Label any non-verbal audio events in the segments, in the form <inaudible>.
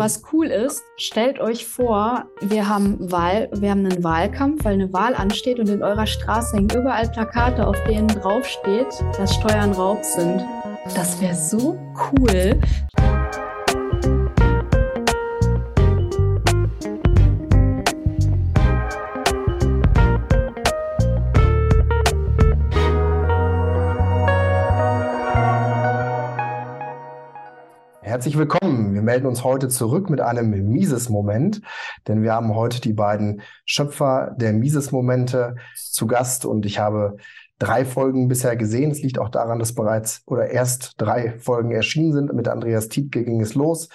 Was cool ist, stellt euch vor, wir haben Wahl, wir haben einen Wahlkampf, weil eine Wahl ansteht und in eurer Straße hängen überall Plakate, auf denen draufsteht, dass Steuern Raub sind. Das wäre so cool. Herzlich willkommen. Wir melden uns heute zurück mit einem Mises-Moment, denn wir haben heute die beiden Schöpfer der Mises-Momente zu Gast und ich habe drei Folgen bisher gesehen. Es liegt auch daran, dass bereits oder erst drei Folgen erschienen sind. Mit Andreas Tietke ging es los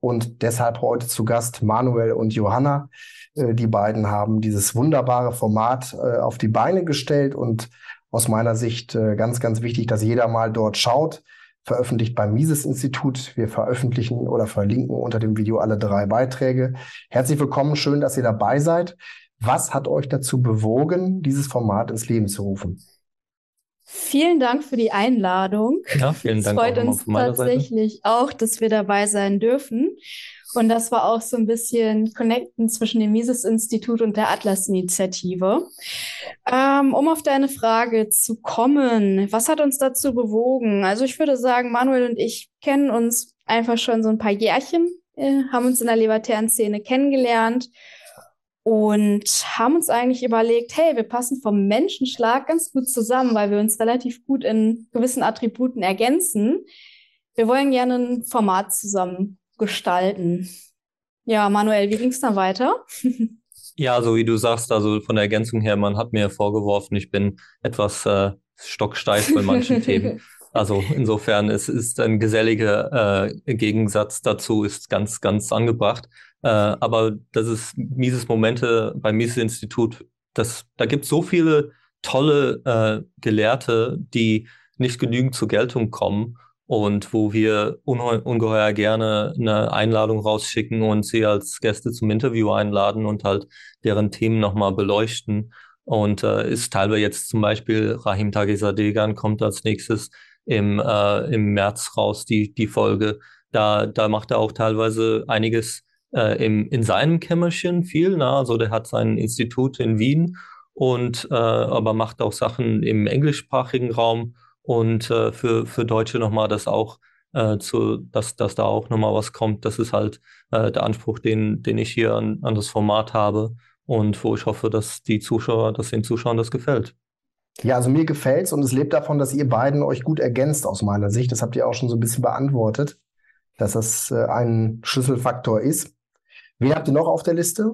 und deshalb heute zu Gast Manuel und Johanna. Äh, die beiden haben dieses wunderbare Format äh, auf die Beine gestellt und aus meiner Sicht äh, ganz, ganz wichtig, dass jeder mal dort schaut veröffentlicht beim Mises-Institut. Wir veröffentlichen oder verlinken unter dem Video alle drei Beiträge. Herzlich willkommen, schön, dass ihr dabei seid. Was hat euch dazu bewogen, dieses Format ins Leben zu rufen? Vielen Dank für die Einladung. Ja, vielen Dank. Es freut uns tatsächlich Seite. auch, dass wir dabei sein dürfen. Und das war auch so ein bisschen Connecten zwischen dem Mises-Institut und der Atlas-Initiative. Ähm, um auf deine Frage zu kommen, was hat uns dazu bewogen? Also ich würde sagen, Manuel und ich kennen uns einfach schon so ein paar Jährchen, äh, haben uns in der libertären Szene kennengelernt und haben uns eigentlich überlegt, hey, wir passen vom Menschenschlag ganz gut zusammen, weil wir uns relativ gut in gewissen Attributen ergänzen. Wir wollen gerne ein Format zusammen gestalten. Ja, Manuel, wie ging es dann weiter? <laughs> ja, so wie du sagst, also von der Ergänzung her, man hat mir vorgeworfen, ich bin etwas äh, stocksteif bei manchen <laughs> Themen. Also insofern es ist ein geselliger äh, Gegensatz dazu, ist ganz, ganz angebracht. Äh, aber das ist Mises Momente beim Mises Institut. Das, da gibt es so viele tolle äh, Gelehrte, die nicht genügend zur Geltung kommen und wo wir ungeheuer gerne eine Einladung rausschicken und sie als Gäste zum Interview einladen und halt deren Themen nochmal beleuchten. Und äh, ist teilweise jetzt zum Beispiel Rahim Tagisadegan kommt als nächstes im, äh, im März raus, die, die Folge. Da, da macht er auch teilweise einiges äh, im, in seinem Kämmerchen viel. Na? Also der hat sein Institut in Wien und äh, aber macht auch Sachen im englischsprachigen Raum und äh, für, für Deutsche nochmal das auch äh, zu, dass, dass da auch nochmal was kommt. Das ist halt äh, der Anspruch, den, den ich hier an, an das Format habe und wo ich hoffe, dass die Zuschauer, dass den Zuschauern das gefällt. Ja, also mir gefällt's und es lebt davon, dass ihr beiden euch gut ergänzt aus meiner Sicht. Das habt ihr auch schon so ein bisschen beantwortet, dass das äh, ein Schlüsselfaktor ist. Wen habt ihr noch auf der Liste?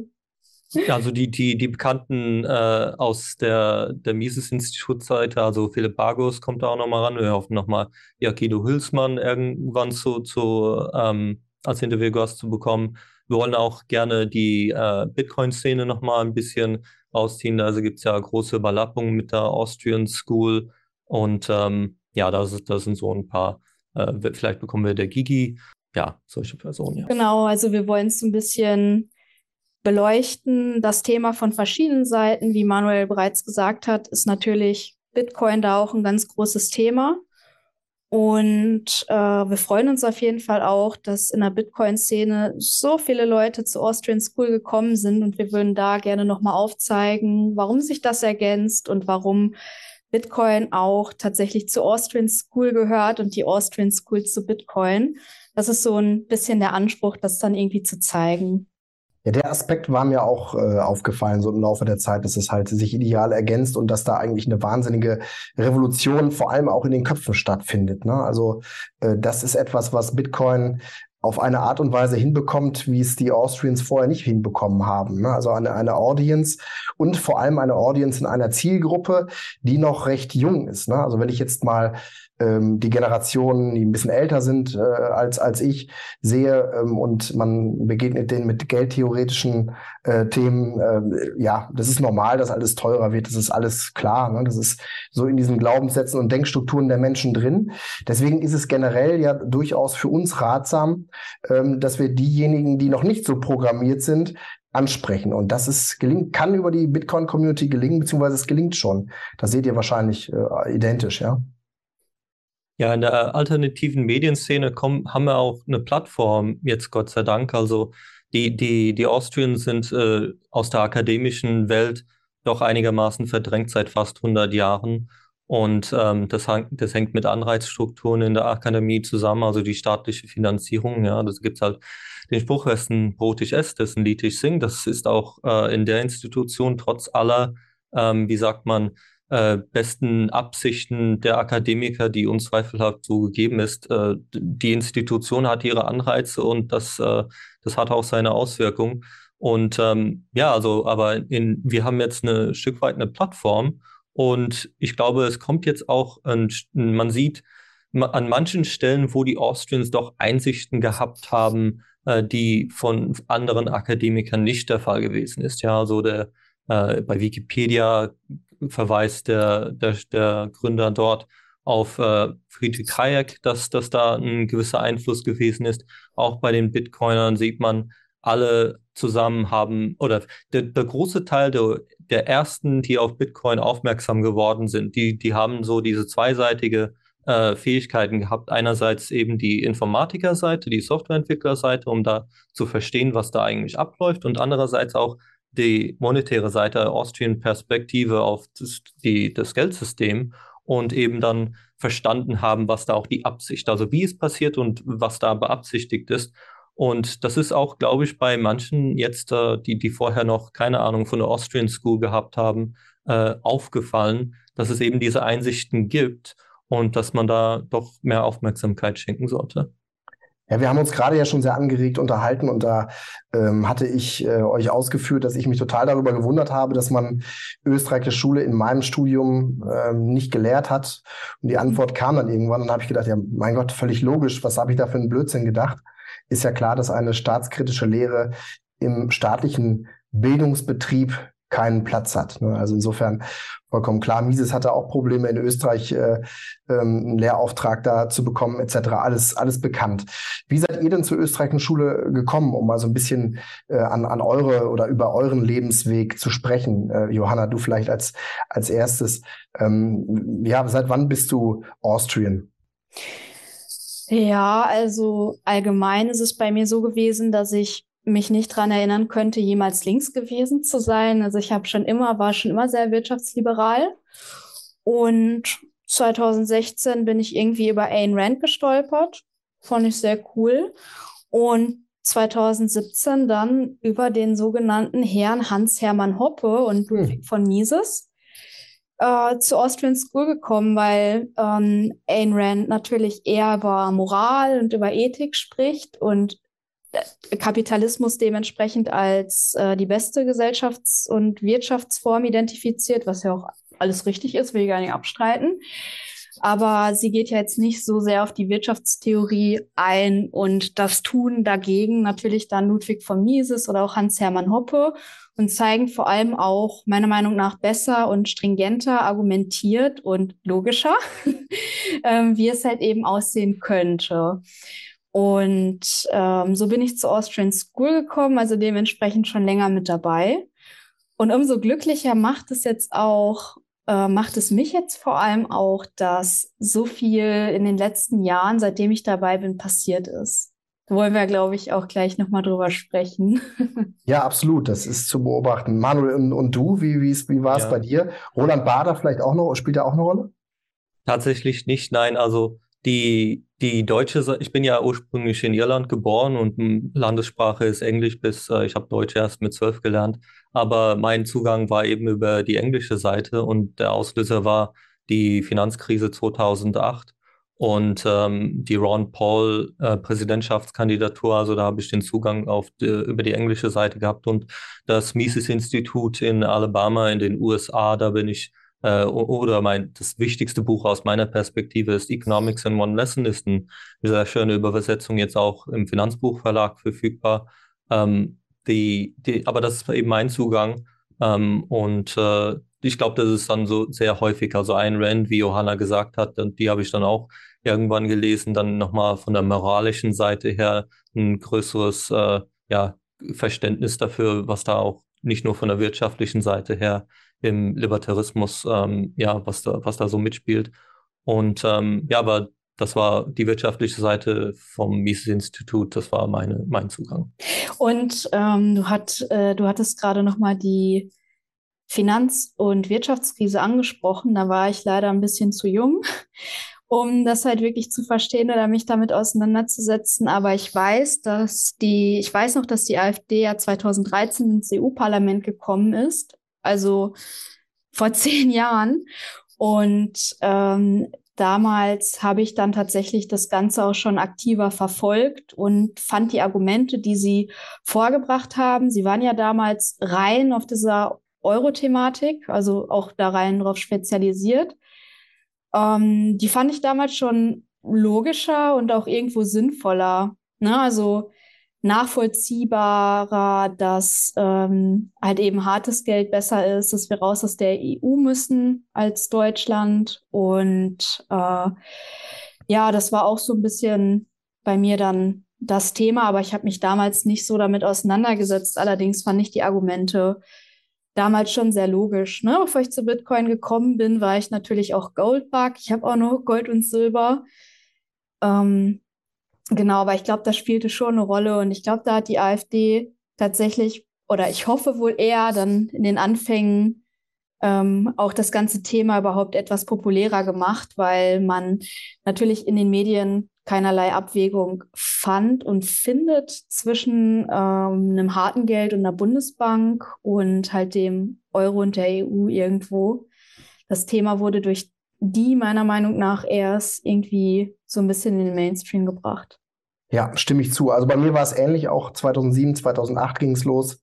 Also die, die, die Bekannten äh, aus der, der Mises-Institutseite, also Philipp Bargos kommt da auch nochmal ran. Wir hoffen nochmal Jakido Hülsmann irgendwann zu, zu, ähm, als Interviewgast zu bekommen. Wir wollen auch gerne die äh, Bitcoin-Szene nochmal ein bisschen rausziehen. Also gibt es ja große Überlappungen mit der Austrian School. Und ähm, ja, das, das sind so ein paar, äh, vielleicht bekommen wir der Gigi. Ja, solche Personen. Ja. Genau, also wir wollen es ein bisschen beleuchten das Thema von verschiedenen Seiten. Wie Manuel bereits gesagt hat, ist natürlich Bitcoin da auch ein ganz großes Thema. Und äh, wir freuen uns auf jeden Fall auch, dass in der Bitcoin-Szene so viele Leute zur Austrian School gekommen sind. Und wir würden da gerne nochmal aufzeigen, warum sich das ergänzt und warum Bitcoin auch tatsächlich zur Austrian School gehört und die Austrian School zu Bitcoin. Das ist so ein bisschen der Anspruch, das dann irgendwie zu zeigen. Ja, der Aspekt war mir auch äh, aufgefallen, so im Laufe der Zeit, dass es halt sich ideal ergänzt und dass da eigentlich eine wahnsinnige Revolution vor allem auch in den Köpfen stattfindet. Ne? Also äh, das ist etwas, was Bitcoin auf eine Art und Weise hinbekommt, wie es die Austrians vorher nicht hinbekommen haben. Ne? Also eine, eine Audience und vor allem eine Audience in einer Zielgruppe, die noch recht jung ist. Ne? Also wenn ich jetzt mal ähm, die Generationen, die ein bisschen älter sind äh, als, als ich, sehe ähm, und man begegnet denen mit geldtheoretischen äh, Themen, äh, ja, das ist normal, dass alles teurer wird, das ist alles klar, ne? das ist so in diesen Glaubenssätzen und Denkstrukturen der Menschen drin. Deswegen ist es generell ja durchaus für uns ratsam, ähm, dass wir diejenigen, die noch nicht so programmiert sind, ansprechen. Und das ist gelingt, kann über die Bitcoin-Community gelingen, beziehungsweise es gelingt schon. Das seht ihr wahrscheinlich äh, identisch, ja. Ja, in der alternativen Medienszene kommen, haben wir auch eine Plattform, jetzt Gott sei Dank. Also die, die, die Austrians sind äh, aus der akademischen Welt doch einigermaßen verdrängt seit fast 100 Jahren. Und ähm, das, das hängt mit Anreizstrukturen in der Akademie zusammen, also die staatliche Finanzierung. Ja, das gibt halt den Spruch, wessen Brot ich esse, dessen Lied ich sing. Das ist auch äh, in der Institution trotz aller, ähm, wie sagt man, äh, besten Absichten der Akademiker, die unzweifelhaft so gegeben ist. Äh, die Institution hat ihre Anreize und das, äh, das hat auch seine Auswirkungen. Und ähm, ja, also, aber in, wir haben jetzt eine Stück weit eine Plattform und ich glaube, es kommt jetzt auch, ein, man sieht an manchen Stellen, wo die Austrians doch Einsichten gehabt haben, äh, die von anderen Akademikern nicht der Fall gewesen ist. Ja, also der, äh, bei Wikipedia verweist der, der, der Gründer dort auf äh, Friedrich Hayek, dass, dass da ein gewisser Einfluss gewesen ist. Auch bei den Bitcoinern sieht man, alle zusammen haben, oder der, der große Teil der, der ersten, die auf Bitcoin aufmerksam geworden sind, die, die haben so diese zweiseitige äh, Fähigkeiten gehabt. Einerseits eben die Informatikerseite, die Softwareentwicklerseite, um da zu verstehen, was da eigentlich abläuft, und andererseits auch die monetäre Seite, Austrian Perspektive auf das, die, das Geldsystem und eben dann verstanden haben, was da auch die Absicht, also wie es passiert und was da beabsichtigt ist. Und das ist auch, glaube ich, bei manchen jetzt, äh, die, die vorher noch keine Ahnung von der Austrian School gehabt haben, äh, aufgefallen, dass es eben diese Einsichten gibt und dass man da doch mehr Aufmerksamkeit schenken sollte. Ja, wir haben uns gerade ja schon sehr angeregt unterhalten und da ähm, hatte ich äh, euch ausgeführt, dass ich mich total darüber gewundert habe, dass man österreichische Schule in meinem Studium ähm, nicht gelehrt hat. Und die Antwort kam dann irgendwann und habe ich gedacht, ja, mein Gott, völlig logisch, was habe ich da für einen Blödsinn gedacht? Ist ja klar, dass eine staatskritische Lehre im staatlichen Bildungsbetrieb keinen Platz hat. Ne? Also insofern vollkommen klar. Mises hatte auch Probleme in Österreich, äh, ähm, einen Lehrauftrag da zu bekommen, etc. Alles, alles bekannt. Wie seid ihr denn zur österreichischen Schule gekommen, um mal so ein bisschen äh, an, an eure oder über euren Lebensweg zu sprechen? Äh, Johanna, du vielleicht als, als erstes. Ähm, ja, seit wann bist du Austrian? Ja, also allgemein ist es bei mir so gewesen, dass ich mich nicht dran erinnern könnte, jemals links gewesen zu sein. Also ich habe schon immer, war schon immer sehr wirtschaftsliberal. Und 2016 bin ich irgendwie über Ayn Rand gestolpert. Fand ich sehr cool. Und 2017 dann über den sogenannten Herrn Hans-Hermann Hoppe und hm. Ludwig hm. von Mises äh, zur Austrian School gekommen, weil ähm, Ayn Rand natürlich eher über Moral und über Ethik spricht und Kapitalismus dementsprechend als äh, die beste Gesellschafts- und Wirtschaftsform identifiziert, was ja auch alles richtig ist, will ich gar nicht abstreiten. Aber sie geht ja jetzt nicht so sehr auf die Wirtschaftstheorie ein und das Tun dagegen natürlich dann Ludwig von Mises oder auch Hans-Hermann Hoppe und zeigen vor allem auch meiner Meinung nach besser und stringenter argumentiert und logischer, <laughs> ähm, wie es halt eben aussehen könnte. Und ähm, so bin ich zur Austrian School gekommen, also dementsprechend schon länger mit dabei. Und umso glücklicher macht es jetzt auch, äh, macht es mich jetzt vor allem auch, dass so viel in den letzten Jahren, seitdem ich dabei bin, passiert ist. Da wollen wir, glaube ich, auch gleich nochmal drüber sprechen. <laughs> ja, absolut. Das ist zu beobachten. Manuel, und, und du, wie, wie war es ja. bei dir? Roland Bader vielleicht auch noch, spielt er auch eine Rolle? Tatsächlich nicht, nein. Also die, die deutsche, ich bin ja ursprünglich in Irland geboren und Landessprache ist Englisch bis, äh, ich habe Deutsch erst mit zwölf gelernt, aber mein Zugang war eben über die englische Seite und der Auslöser war die Finanzkrise 2008 und ähm, die Ron Paul äh, Präsidentschaftskandidatur, also da habe ich den Zugang auf die, über die englische Seite gehabt. Und das Mises Institut in Alabama in den USA, da bin ich äh, oder mein, das wichtigste Buch aus meiner Perspektive ist Economics in One Lesson, ist eine sehr schöne Übersetzung jetzt auch im Finanzbuchverlag verfügbar. Ähm, die, die, aber das ist eben mein Zugang. Ähm, und äh, ich glaube, das ist dann so sehr häufig. Also ein Rand, wie Johanna gesagt hat, die habe ich dann auch irgendwann gelesen, dann nochmal von der moralischen Seite her ein größeres äh, ja, Verständnis dafür, was da auch nicht nur von der wirtschaftlichen Seite her im Libertarismus, ähm, ja, was da, was da so mitspielt. Und ähm, ja, aber das war die wirtschaftliche Seite vom Mises-Institut, das war meine, mein Zugang. Und ähm, du, hat, äh, du hattest gerade nochmal die Finanz- und Wirtschaftskrise angesprochen. Da war ich leider ein bisschen zu jung, um das halt wirklich zu verstehen oder mich damit auseinanderzusetzen. Aber ich weiß, dass die, ich weiß noch, dass die AfD ja 2013 ins EU-Parlament gekommen ist. Also vor <laughs> zehn Jahren. Und ähm, damals habe ich dann tatsächlich das Ganze auch schon aktiver verfolgt und fand die Argumente, die sie vorgebracht haben, sie waren ja damals rein auf dieser Euro-Thematik, also auch da rein drauf spezialisiert. Ähm, die fand ich damals schon logischer und auch irgendwo sinnvoller. Ne? Also nachvollziehbarer, dass ähm, halt eben hartes Geld besser ist, dass wir raus aus der EU müssen als Deutschland. Und äh, ja, das war auch so ein bisschen bei mir dann das Thema, aber ich habe mich damals nicht so damit auseinandergesetzt. Allerdings fand ich die Argumente damals schon sehr logisch. Ne? Bevor ich zu Bitcoin gekommen bin, war ich natürlich auch Goldbug. Ich habe auch noch Gold und Silber. Ähm, genau, aber ich glaube, das spielte schon eine Rolle und ich glaube, da hat die AfD tatsächlich, oder ich hoffe wohl eher dann in den Anfängen ähm, auch das ganze Thema überhaupt etwas populärer gemacht, weil man natürlich in den Medien keinerlei Abwägung fand und findet zwischen ähm, einem harten Geld und einer Bundesbank und halt dem Euro und der EU irgendwo. Das Thema wurde durch die meiner Meinung nach erst irgendwie so ein bisschen in den Mainstream gebracht. Ja, stimme ich zu. Also bei mir war es ähnlich, auch 2007, 2008 ging es los,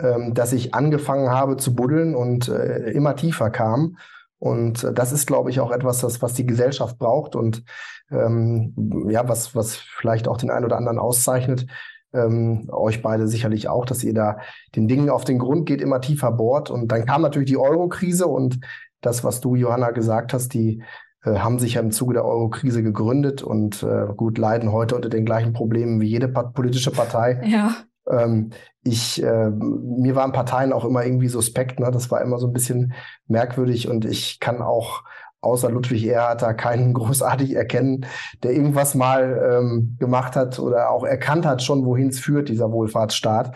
ähm, dass ich angefangen habe zu buddeln und äh, immer tiefer kam und das ist, glaube ich, auch etwas, das, was die Gesellschaft braucht und ähm, ja, was, was vielleicht auch den einen oder anderen auszeichnet. Ähm, euch beide sicherlich auch, dass ihr da den Dingen auf den Grund geht, immer tiefer bohrt. Und dann kam natürlich die Euro-Krise und das, was du, Johanna, gesagt hast, die äh, haben sich ja im Zuge der Euro-Krise gegründet und äh, gut leiden heute unter den gleichen Problemen wie jede politische Partei. <laughs> Ja. Ähm, ich, äh, mir waren Parteien auch immer irgendwie suspekt, ne? das war immer so ein bisschen merkwürdig und ich kann auch außer Ludwig Erhard da keinen <laughs> großartig erkennen, der irgendwas mal ähm, gemacht hat oder auch erkannt hat schon, wohin es führt, dieser Wohlfahrtsstaat.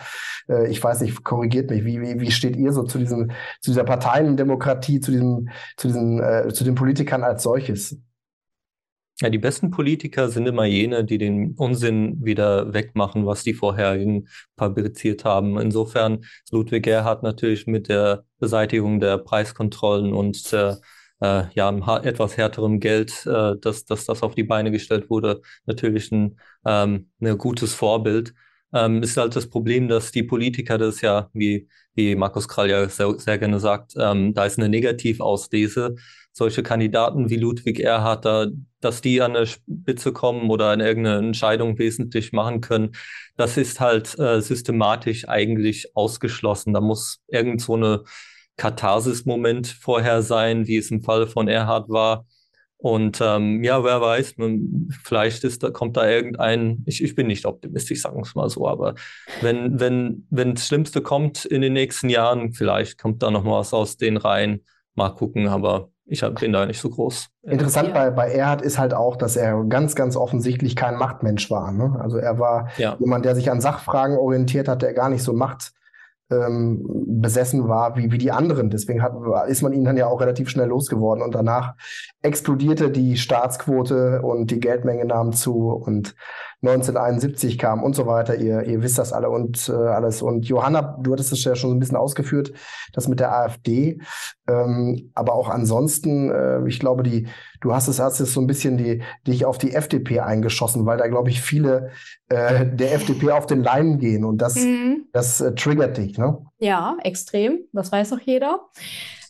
Äh, ich weiß nicht, korrigiert mich, wie, wie, wie steht ihr so zu diesem, zu dieser Parteiendemokratie, zu diesem, zu diesen, äh, zu den Politikern als solches? Ja, die besten Politiker sind immer jene, die den Unsinn wieder wegmachen, was die vorherigen fabriziert haben. Insofern ist Ludwig Erhard natürlich mit der Beseitigung der Preiskontrollen und der äh, ja, etwas härterem Geld, äh, dass, dass das auf die Beine gestellt wurde, natürlich ein, ähm, ein gutes Vorbild. Ähm, ist halt das Problem, dass die Politiker das ja, wie, wie Markus Krall ja sehr, sehr gerne sagt, ähm, da ist eine Negativauslese solche Kandidaten wie Ludwig Erhard, da, dass die an der Spitze kommen oder an irgendeine Entscheidung wesentlich machen können, das ist halt äh, systematisch eigentlich ausgeschlossen. Da muss irgend so eine Katharsis-Moment vorher sein, wie es im Fall von Erhard war. Und ähm, ja, wer weiß, man, vielleicht ist da, kommt da irgendein, ich, ich bin nicht optimistisch, sagen wir es mal so, aber wenn, wenn, wenn das Schlimmste kommt in den nächsten Jahren, vielleicht kommt da noch mal was aus den Reihen. Mal gucken, aber ich bin da nicht so groß. Interessant ja. bei, bei Erhard ist halt auch, dass er ganz, ganz offensichtlich kein Machtmensch war. Ne? Also er war ja. jemand, der sich an Sachfragen orientiert hat, der gar nicht so Macht ähm, besessen war wie, wie die anderen. Deswegen hat, ist man ihn dann ja auch relativ schnell losgeworden und danach explodierte die Staatsquote und die Geldmenge nahm zu und 1971 kam und so weiter. Ihr, ihr wisst das alle und äh, alles. Und Johanna, du hattest es ja schon ein bisschen ausgeführt, das mit der AfD. Ähm, aber auch ansonsten, äh, ich glaube, die, du hast es, hast es so ein bisschen die, dich auf die FDP eingeschossen, weil da, glaube ich, viele äh, der FDP auf den Leim gehen und das, mhm. das äh, triggert dich, ne? Ja, extrem. Das weiß auch jeder.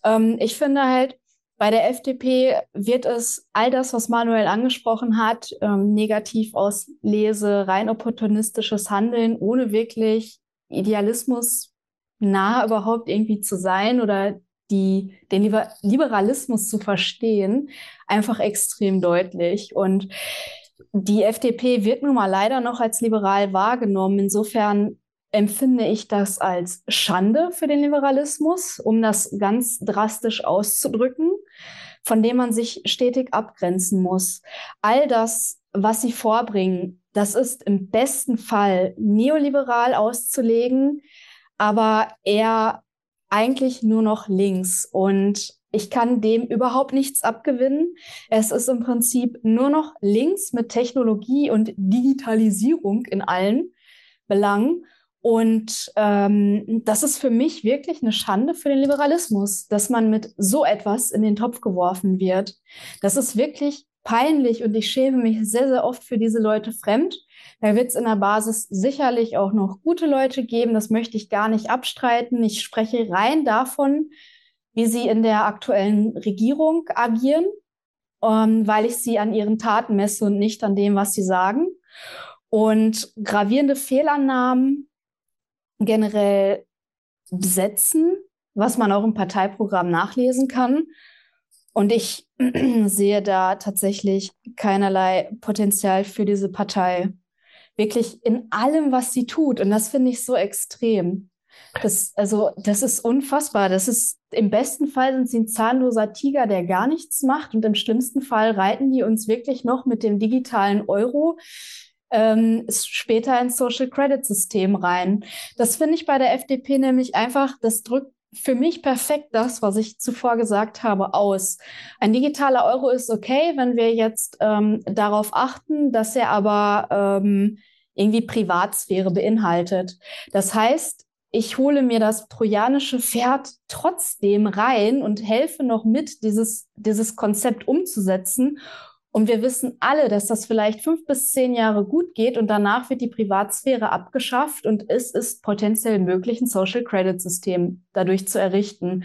Ähm, ich finde halt, bei der FDP wird es all das, was Manuel angesprochen hat, ähm, negativ auslese, rein opportunistisches Handeln, ohne wirklich Idealismus nah überhaupt irgendwie zu sein oder die, den Liber Liberalismus zu verstehen, einfach extrem deutlich. Und die FDP wird nun mal leider noch als liberal wahrgenommen. Insofern empfinde ich das als Schande für den Liberalismus, um das ganz drastisch auszudrücken. Von dem man sich stetig abgrenzen muss. All das, was sie vorbringen, das ist im besten Fall neoliberal auszulegen, aber eher eigentlich nur noch links. Und ich kann dem überhaupt nichts abgewinnen. Es ist im Prinzip nur noch links mit Technologie und Digitalisierung in allen Belangen. Und ähm, das ist für mich wirklich eine Schande für den Liberalismus, dass man mit so etwas in den Topf geworfen wird. Das ist wirklich peinlich und ich schäme mich sehr, sehr oft für diese Leute fremd. Da wird es in der Basis sicherlich auch noch gute Leute geben, das möchte ich gar nicht abstreiten. Ich spreche rein davon, wie sie in der aktuellen Regierung agieren, ähm, weil ich sie an ihren Taten messe und nicht an dem, was sie sagen. Und gravierende Fehlannahmen generell besetzen, was man auch im Parteiprogramm nachlesen kann. Und ich <clears throat> sehe da tatsächlich keinerlei Potenzial für diese Partei. Wirklich in allem, was sie tut. Und das finde ich so extrem. Das, also, das ist unfassbar. Das ist, im besten Fall sind sie ein zahnloser Tiger, der gar nichts macht. Und im schlimmsten Fall reiten die uns wirklich noch mit dem digitalen Euro ähm, später ins Social Credit System rein. Das finde ich bei der FDP nämlich einfach, das drückt für mich perfekt das, was ich zuvor gesagt habe, aus. Ein digitaler Euro ist okay, wenn wir jetzt ähm, darauf achten, dass er aber ähm, irgendwie Privatsphäre beinhaltet. Das heißt, ich hole mir das trojanische Pferd trotzdem rein und helfe noch mit, dieses, dieses Konzept umzusetzen und wir wissen alle, dass das vielleicht fünf bis zehn Jahre gut geht und danach wird die Privatsphäre abgeschafft und es ist potenziell möglich, ein Social Credit System dadurch zu errichten.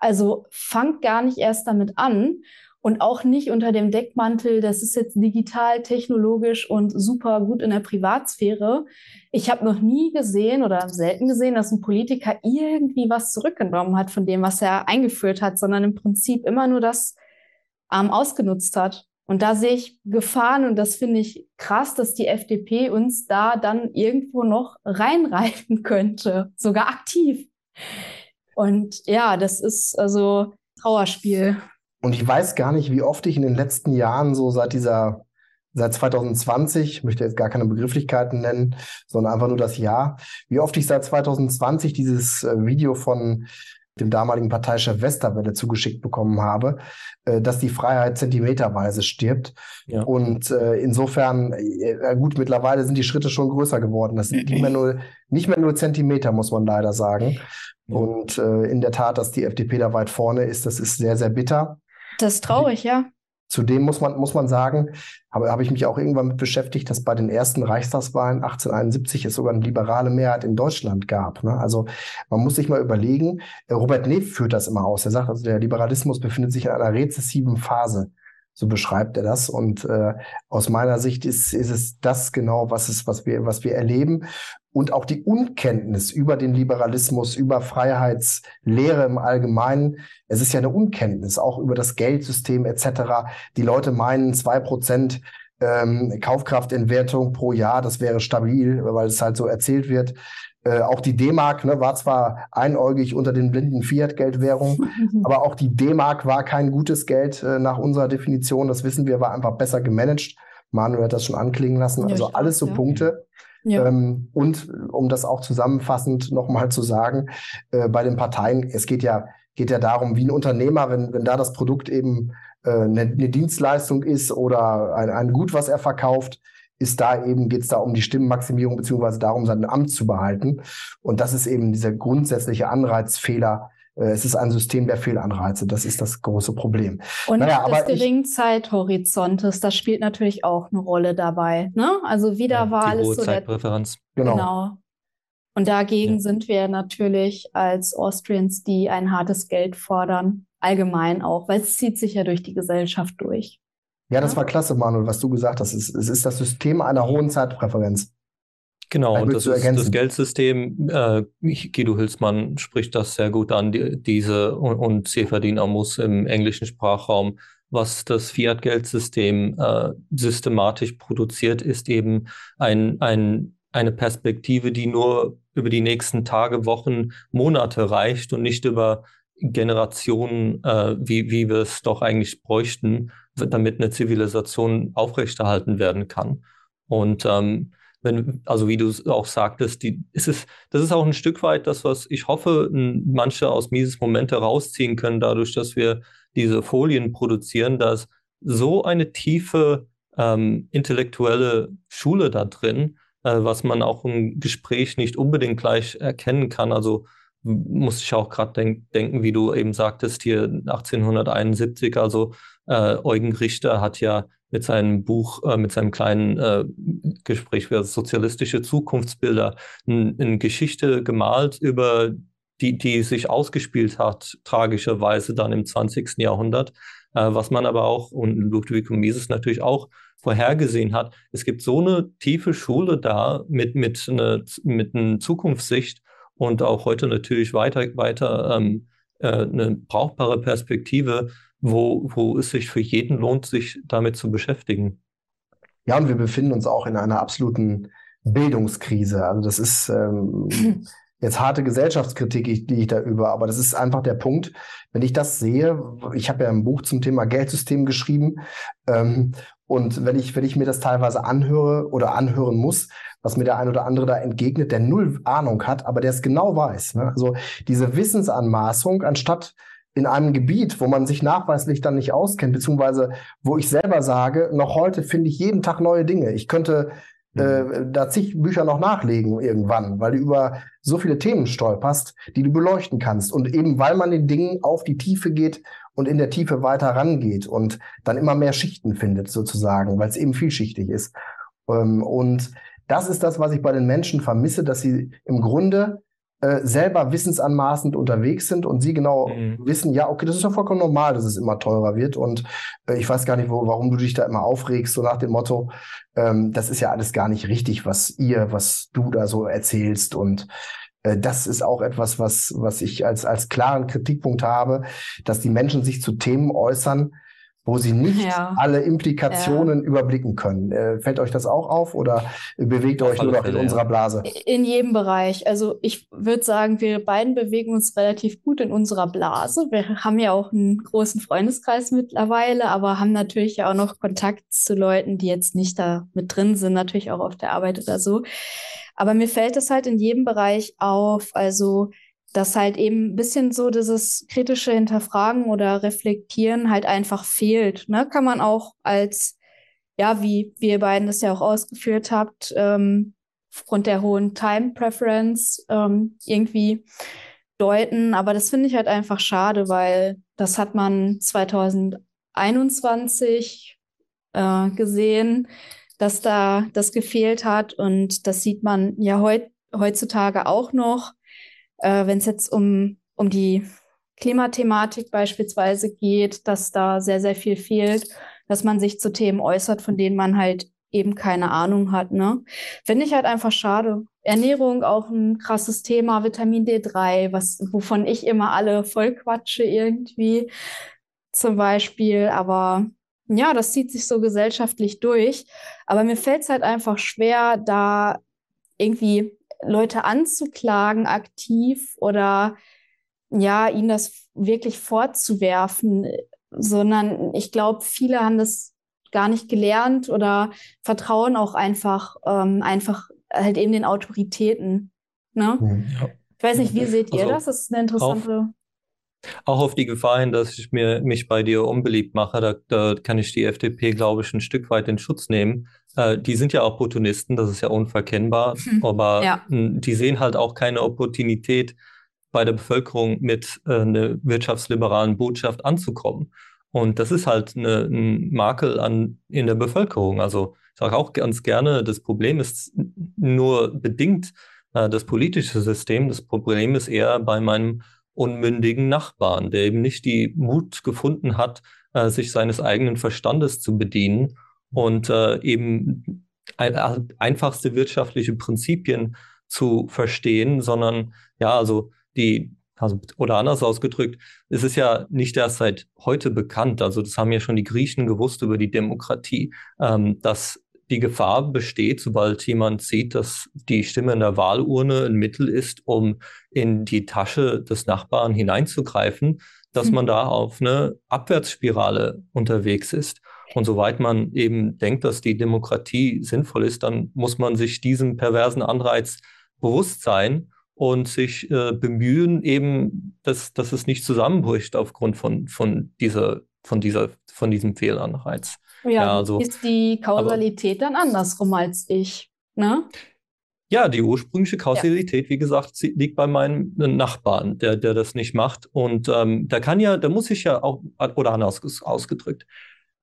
Also fangt gar nicht erst damit an und auch nicht unter dem Deckmantel, das ist jetzt digital, technologisch und super gut in der Privatsphäre. Ich habe noch nie gesehen oder selten gesehen, dass ein Politiker irgendwie was zurückgenommen hat von dem, was er eingeführt hat, sondern im Prinzip immer nur das ähm, ausgenutzt hat. Und da sehe ich Gefahren und das finde ich krass, dass die FDP uns da dann irgendwo noch reinreiten <laughs> könnte, sogar aktiv. Und ja, das ist also Trauerspiel. Und ich weiß gar nicht, wie oft ich in den letzten Jahren so seit dieser, seit 2020, ich möchte jetzt gar keine Begrifflichkeiten nennen, sondern einfach nur das Jahr, wie oft ich seit 2020 dieses äh, Video von dem damaligen Parteichef Westerwelle zugeschickt bekommen habe, äh, dass die Freiheit zentimeterweise stirbt. Ja. Und äh, insofern, äh, gut, mittlerweile sind die Schritte schon größer geworden. Das sind nicht mehr nur, nicht mehr nur Zentimeter, muss man leider sagen. Ja. Und äh, in der Tat, dass die FDP da weit vorne ist, das ist sehr, sehr bitter. Das ist traurig, ja. Zudem muss man, muss man sagen, habe, habe ich mich auch irgendwann mit beschäftigt, dass bei den ersten Reichstagswahlen 1871 es sogar eine liberale Mehrheit in Deutschland gab. Ne? Also man muss sich mal überlegen, Robert Neff führt das immer aus. Er sagt, also der Liberalismus befindet sich in einer rezessiven Phase. So beschreibt er das. Und äh, aus meiner Sicht ist, ist es das genau, was, es, was, wir, was wir erleben und auch die Unkenntnis über den Liberalismus, über Freiheitslehre im Allgemeinen. Es ist ja eine Unkenntnis, auch über das Geldsystem etc. Die Leute meinen, zwei Prozent ähm, Kaufkraftentwertung pro Jahr, das wäre stabil, weil es halt so erzählt wird. Äh, auch die D-Mark ne, war zwar einäugig unter den blinden Fiat-Geldwährungen, <laughs> aber auch die D-Mark war kein gutes Geld äh, nach unserer Definition. Das wissen wir, war einfach besser gemanagt. Manuel hat das schon anklingen lassen. Ja, also alles so ja. Punkte, ja. Ähm, und um das auch zusammenfassend nochmal zu sagen, äh, bei den Parteien, es geht ja, geht ja darum, wie ein Unternehmer, wenn, wenn da das Produkt eben äh, eine, eine Dienstleistung ist oder ein, ein Gut, was er verkauft, ist da eben, geht es da um die Stimmenmaximierung beziehungsweise darum, sein Amt zu behalten. Und das ist eben dieser grundsätzliche Anreizfehler, es ist ein System der Fehlanreize. Das ist das große Problem. Und naja, des geringen Zeithorizontes, das spielt natürlich auch eine Rolle dabei. Ne? Also Wiederwahl ja, ist so Zeitpräferenz. Der, genau. genau. Und dagegen ja. sind wir natürlich als Austrians, die ein hartes Geld fordern, allgemein auch, weil es zieht sich ja durch die Gesellschaft durch. Ja, das war klasse, Manuel, was du gesagt hast. Es, es ist das System einer hohen Zeitpräferenz. Genau, und das ist das Geldsystem. Äh, Guido Hülsmann spricht das sehr gut an, die, diese und, und Severdiener muss im englischen Sprachraum, was das Fiat-Geldsystem äh, systematisch produziert, ist eben ein, ein, eine Perspektive, die nur über die nächsten Tage, Wochen, Monate reicht und nicht über Generationen, äh, wie, wie wir es doch eigentlich bräuchten, damit eine Zivilisation aufrechterhalten werden kann. Und ähm, wenn, also wie du auch sagtest, die, ist es, das ist auch ein Stück weit das, was ich hoffe, manche aus Mises Momente rausziehen können, dadurch, dass wir diese Folien produzieren, dass so eine tiefe ähm, intellektuelle Schule da drin, äh, was man auch im Gespräch nicht unbedingt gleich erkennen kann. Also muss ich auch gerade denk denken, wie du eben sagtest, hier 1871, also äh, Eugen Richter hat ja mit seinem Buch, äh, mit seinem kleinen äh, Gespräch für sozialistische Zukunftsbilder eine Geschichte gemalt über die, die sich ausgespielt hat, tragischerweise dann im 20. Jahrhundert, äh, was man aber auch, und Ludwig Mises natürlich auch vorhergesehen hat. Es gibt so eine tiefe Schule da mit, mit, eine, mit einer Zukunftssicht und auch heute natürlich weiter, weiter ähm, äh, eine brauchbare Perspektive, wo, wo es sich für jeden lohnt, sich damit zu beschäftigen. Ja, und wir befinden uns auch in einer absoluten Bildungskrise. Also das ist ähm, <laughs> jetzt harte Gesellschaftskritik, die ich da über, aber das ist einfach der Punkt. Wenn ich das sehe, ich habe ja ein Buch zum Thema Geldsystem geschrieben, ähm, und wenn ich, wenn ich mir das teilweise anhöre oder anhören muss, was mir der ein oder andere da entgegnet, der null Ahnung hat, aber der es genau weiß. Ne? Also diese Wissensanmaßung, anstatt in einem Gebiet, wo man sich nachweislich dann nicht auskennt, beziehungsweise wo ich selber sage, noch heute finde ich jeden Tag neue Dinge. Ich könnte äh, mhm. da zig Bücher noch nachlegen irgendwann, weil du über so viele Themen stolperst, die du beleuchten kannst. Und eben weil man den Dingen auf die Tiefe geht und in der Tiefe weiter rangeht und dann immer mehr Schichten findet, sozusagen, weil es eben vielschichtig ist. Ähm, und das ist das, was ich bei den Menschen vermisse, dass sie im Grunde äh, selber wissensanmaßend unterwegs sind und sie genau mhm. wissen, ja, okay, das ist ja vollkommen normal, dass es immer teurer wird. Und äh, ich weiß gar nicht, wo, warum du dich da immer aufregst, so nach dem Motto, ähm, das ist ja alles gar nicht richtig, was ihr, was du da so erzählst. Und äh, das ist auch etwas, was, was ich als, als klaren Kritikpunkt habe, dass die Menschen sich zu Themen äußern, wo sie <laughs> nicht ja. alle Implikationen ja. überblicken können. Äh, fällt euch das auch auf oder bewegt ihr euch nur noch in unserer Blase? In jedem Bereich. Also ich würde sagen, wir beiden bewegen uns relativ gut in unserer Blase. Wir haben ja auch einen großen Freundeskreis mittlerweile, aber haben natürlich ja auch noch Kontakt zu Leuten, die jetzt nicht da mit drin sind, natürlich auch auf der Arbeit oder so. Aber mir fällt es halt in jedem Bereich auf, also dass halt eben ein bisschen so dieses kritische Hinterfragen oder Reflektieren halt einfach fehlt. Ne? Kann man auch als, ja, wie, wie ihr beiden das ja auch ausgeführt habt, ähm, aufgrund der hohen Time Preference ähm, irgendwie deuten. Aber das finde ich halt einfach schade, weil das hat man 2021 äh, gesehen dass da das gefehlt hat. Und das sieht man ja heut, heutzutage auch noch, äh, wenn es jetzt um, um die Klimathematik beispielsweise geht, dass da sehr, sehr viel fehlt, dass man sich zu Themen äußert, von denen man halt eben keine Ahnung hat. Ne? Finde ich halt einfach schade. Ernährung auch ein krasses Thema, Vitamin D3, was, wovon ich immer alle voll quatsche irgendwie zum Beispiel. Aber ja, das zieht sich so gesellschaftlich durch. Aber mir fällt es halt einfach schwer, da irgendwie Leute anzuklagen aktiv oder ja, ihnen das wirklich vorzuwerfen, sondern ich glaube, viele haben das gar nicht gelernt oder vertrauen auch einfach, ähm, einfach halt eben den Autoritäten. Ne? Mhm. Ja. Ich weiß nicht, wie seht ihr also das? Das ist eine interessante. Auch auf die Gefahr hin, dass ich mir, mich bei dir unbeliebt mache, da, da kann ich die FDP, glaube ich, ein Stück weit in Schutz nehmen. Äh, die sind ja Opportunisten, das ist ja unverkennbar, hm, aber ja. die sehen halt auch keine Opportunität, bei der Bevölkerung mit äh, einer wirtschaftsliberalen Botschaft anzukommen. Und das ist halt eine, ein Makel an, in der Bevölkerung. Also ich sage auch ganz gerne, das Problem ist nur bedingt äh, das politische System. Das Problem ist eher bei meinem unmündigen Nachbarn, der eben nicht die Mut gefunden hat, äh, sich seines eigenen Verstandes zu bedienen und äh, eben ein, einfachste wirtschaftliche Prinzipien zu verstehen, sondern ja, also die, also, oder anders ausgedrückt, es ist ja nicht erst seit heute bekannt, also das haben ja schon die Griechen gewusst über die Demokratie, ähm, dass die Gefahr besteht, sobald jemand sieht, dass die Stimme in der Wahlurne ein Mittel ist, um in die Tasche des Nachbarn hineinzugreifen, dass mhm. man da auf eine Abwärtsspirale unterwegs ist. Und soweit man eben denkt, dass die Demokratie sinnvoll ist, dann muss man sich diesem perversen Anreiz bewusst sein und sich äh, bemühen, eben, dass, dass es nicht zusammenbricht aufgrund von, von, dieser, von, dieser, von diesem Fehlanreiz. Ja, ja also, ist die Kausalität aber, dann andersrum als ich. Ne? Ja, die ursprüngliche Kausalität, ja. wie gesagt, liegt bei meinem Nachbarn, der, der das nicht macht. Und ähm, da kann ja, da muss ich ja auch, oder anders ausgedrückt,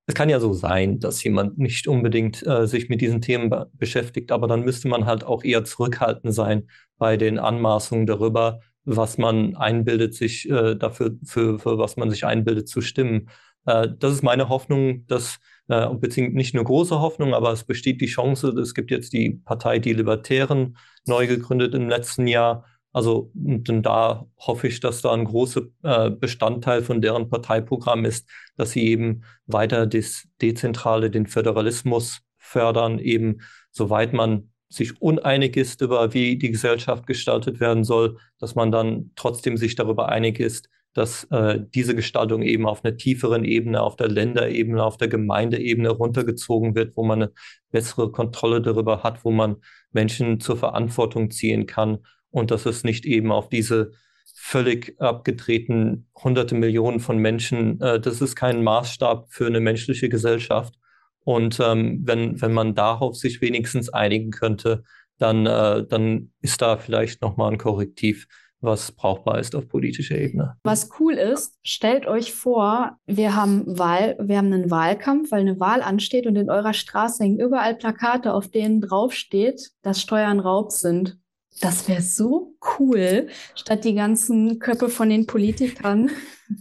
es kann ja so sein, dass jemand nicht unbedingt äh, sich mit diesen Themen be beschäftigt, aber dann müsste man halt auch eher zurückhaltend sein bei den Anmaßungen darüber, was man einbildet, sich äh, dafür, für, für was man sich einbildet, zu stimmen. Äh, das ist meine Hoffnung, dass, äh, beziehungsweise nicht eine große Hoffnung, aber es besteht die Chance, es gibt jetzt die Partei Die Libertären neu gegründet im letzten Jahr, also und da hoffe ich, dass da ein großer äh, Bestandteil von deren Parteiprogramm ist, dass sie eben weiter das Dezentrale, den Föderalismus fördern, eben soweit man sich uneinig ist über, wie die Gesellschaft gestaltet werden soll, dass man dann trotzdem sich darüber einig ist, dass äh, diese Gestaltung eben auf einer tieferen Ebene, auf der Länderebene, auf der Gemeindeebene runtergezogen wird, wo man eine bessere Kontrolle darüber hat, wo man Menschen zur Verantwortung ziehen kann und dass es nicht eben auf diese völlig abgetreten hunderte Millionen von Menschen, äh, das ist kein Maßstab für eine menschliche Gesellschaft. Und ähm, wenn, wenn man darauf sich wenigstens einigen könnte, dann, äh, dann ist da vielleicht nochmal ein Korrektiv, was brauchbar ist auf politischer Ebene. Was cool ist, stellt euch vor, wir haben Wahl, wir haben einen Wahlkampf, weil eine Wahl ansteht und in eurer Straße hängen überall Plakate, auf denen draufsteht, dass Steuern Raub sind. Das wäre so cool, statt die ganzen Köpfe von den Politikern.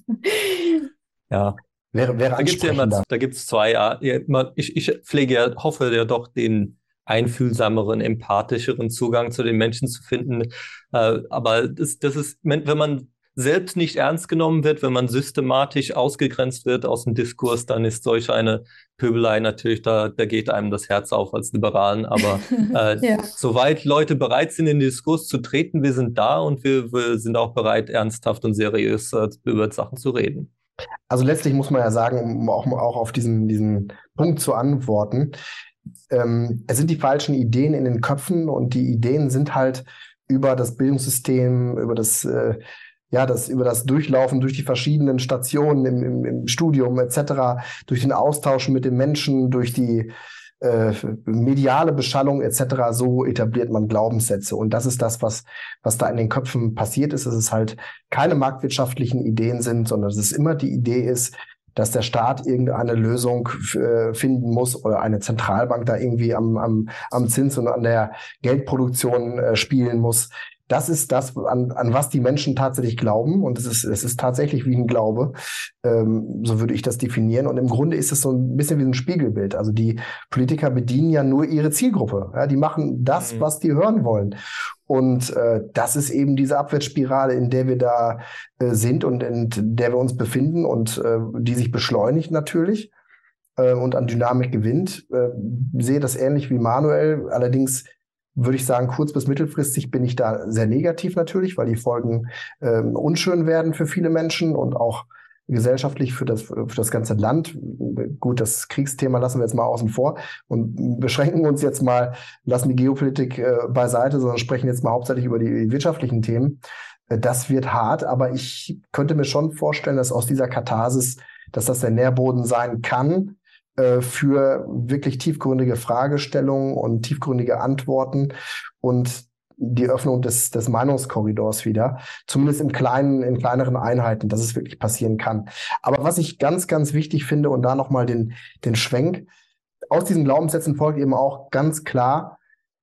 <laughs> ja. Wäre, wäre da gibt es ja da gibt's zwei, ja, ich, ich pflege ja, hoffe ja doch den einfühlsameren, empathischeren Zugang zu den Menschen zu finden. Äh, aber das, das ist, wenn man selbst nicht ernst genommen wird, wenn man systematisch ausgegrenzt wird aus dem Diskurs, dann ist solch eine Pöbelei natürlich, da, da geht einem das Herz auf als Liberalen. Aber <laughs> äh, ja. soweit Leute bereit sind, in den Diskurs zu treten, wir sind da und wir, wir sind auch bereit, ernsthaft und seriös äh, über Sachen zu reden. Also letztlich muss man ja sagen, um auch, auch auf diesen, diesen Punkt zu antworten, ähm, es sind die falschen Ideen in den Köpfen und die Ideen sind halt über das Bildungssystem, über das äh, ja, das über das Durchlaufen durch die verschiedenen Stationen im, im, im Studium etc., durch den Austausch mit den Menschen, durch die äh, mediale Beschallung etc. so etabliert man Glaubenssätze und das ist das, was was da in den Köpfen passiert ist. Dass es halt keine marktwirtschaftlichen Ideen sind, sondern dass es immer die Idee ist, dass der Staat irgendeine Lösung äh, finden muss oder eine Zentralbank da irgendwie am, am, am Zins und an der Geldproduktion äh, spielen muss das ist das, an, an was die Menschen tatsächlich glauben. Und es ist, es ist tatsächlich wie ein Glaube. Ähm, so würde ich das definieren. Und im Grunde ist es so ein bisschen wie ein Spiegelbild. Also die Politiker bedienen ja nur ihre Zielgruppe. Ja, die machen das, mhm. was die hören wollen. Und äh, das ist eben diese Abwärtsspirale, in der wir da äh, sind und in der wir uns befinden und äh, die sich beschleunigt natürlich äh, und an Dynamik gewinnt. Äh, sehe das ähnlich wie Manuel. Allerdings würde ich sagen, kurz- bis mittelfristig bin ich da sehr negativ natürlich, weil die Folgen ähm, unschön werden für viele Menschen und auch gesellschaftlich für das, für das ganze Land. Gut, das Kriegsthema lassen wir jetzt mal außen vor und beschränken uns jetzt mal, lassen die Geopolitik äh, beiseite, sondern sprechen jetzt mal hauptsächlich über die wirtschaftlichen Themen. Äh, das wird hart, aber ich könnte mir schon vorstellen, dass aus dieser Katharsis, dass das der Nährboden sein kann, äh, für wirklich tiefgründige Fragestellungen und tiefgründige Antworten und die Öffnung des, des Meinungskorridors wieder, zumindest in kleinen, in kleineren Einheiten, dass es wirklich passieren kann. Aber was ich ganz, ganz wichtig finde und da nochmal den, den Schwenk, aus diesen Glaubenssätzen folgt eben auch ganz klar,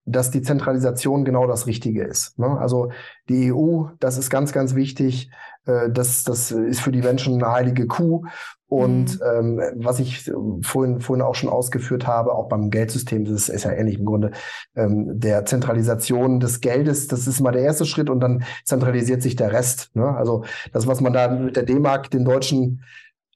dass die Zentralisation genau das Richtige ist. Ne? Also die EU, das ist ganz, ganz wichtig. Äh, das, das ist für die Menschen eine heilige Kuh. Und mhm. ähm, was ich vorhin, vorhin auch schon ausgeführt habe, auch beim Geldsystem, das ist ja ähnlich im Grunde, ähm, der Zentralisation des Geldes, das ist mal der erste Schritt und dann zentralisiert sich der Rest. Ne? Also das, was man da mit der D-Mark den Deutschen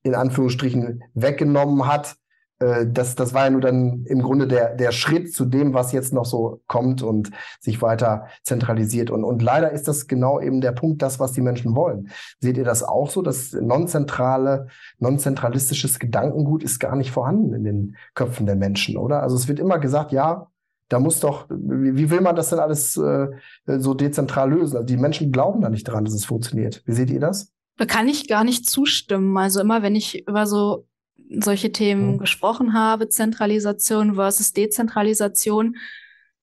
in Anführungsstrichen weggenommen hat, äh, das, das war ja nur dann im Grunde der, der Schritt zu dem, was jetzt noch so kommt und sich weiter zentralisiert. Und, und leider ist das genau eben der Punkt, das, was die Menschen wollen. Seht ihr das auch so? Das nonzentrale, nonzentralistisches Gedankengut ist gar nicht vorhanden in den Köpfen der Menschen, oder? Also es wird immer gesagt, ja, da muss doch, wie, wie will man das denn alles äh, so dezentral lösen? Also die Menschen glauben da nicht dran, dass es funktioniert. Wie seht ihr das? Da kann ich gar nicht zustimmen. Also immer, wenn ich über so solche Themen mhm. gesprochen habe, Zentralisation versus Dezentralisation,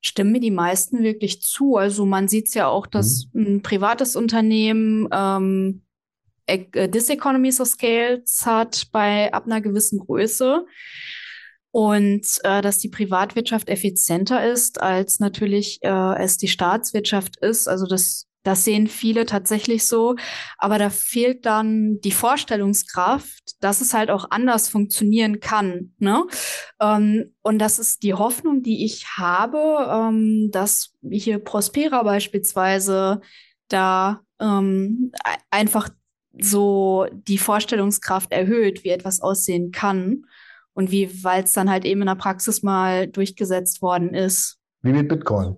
stimmen mir die meisten wirklich zu. Also man sieht es ja auch, dass mhm. ein privates Unternehmen ähm, äh, Diseconomies of Scales hat bei ab einer gewissen Größe und äh, dass die Privatwirtschaft effizienter ist, als natürlich äh, es die Staatswirtschaft ist. Also das, das sehen viele tatsächlich so. Aber da fehlt dann die Vorstellungskraft, dass es halt auch anders funktionieren kann. Ne? Ähm, und das ist die Hoffnung, die ich habe, ähm, dass hier Prospera beispielsweise da ähm, einfach so die Vorstellungskraft erhöht, wie etwas aussehen kann und wie, weil es dann halt eben in der Praxis mal durchgesetzt worden ist. Wie mit Bitcoin.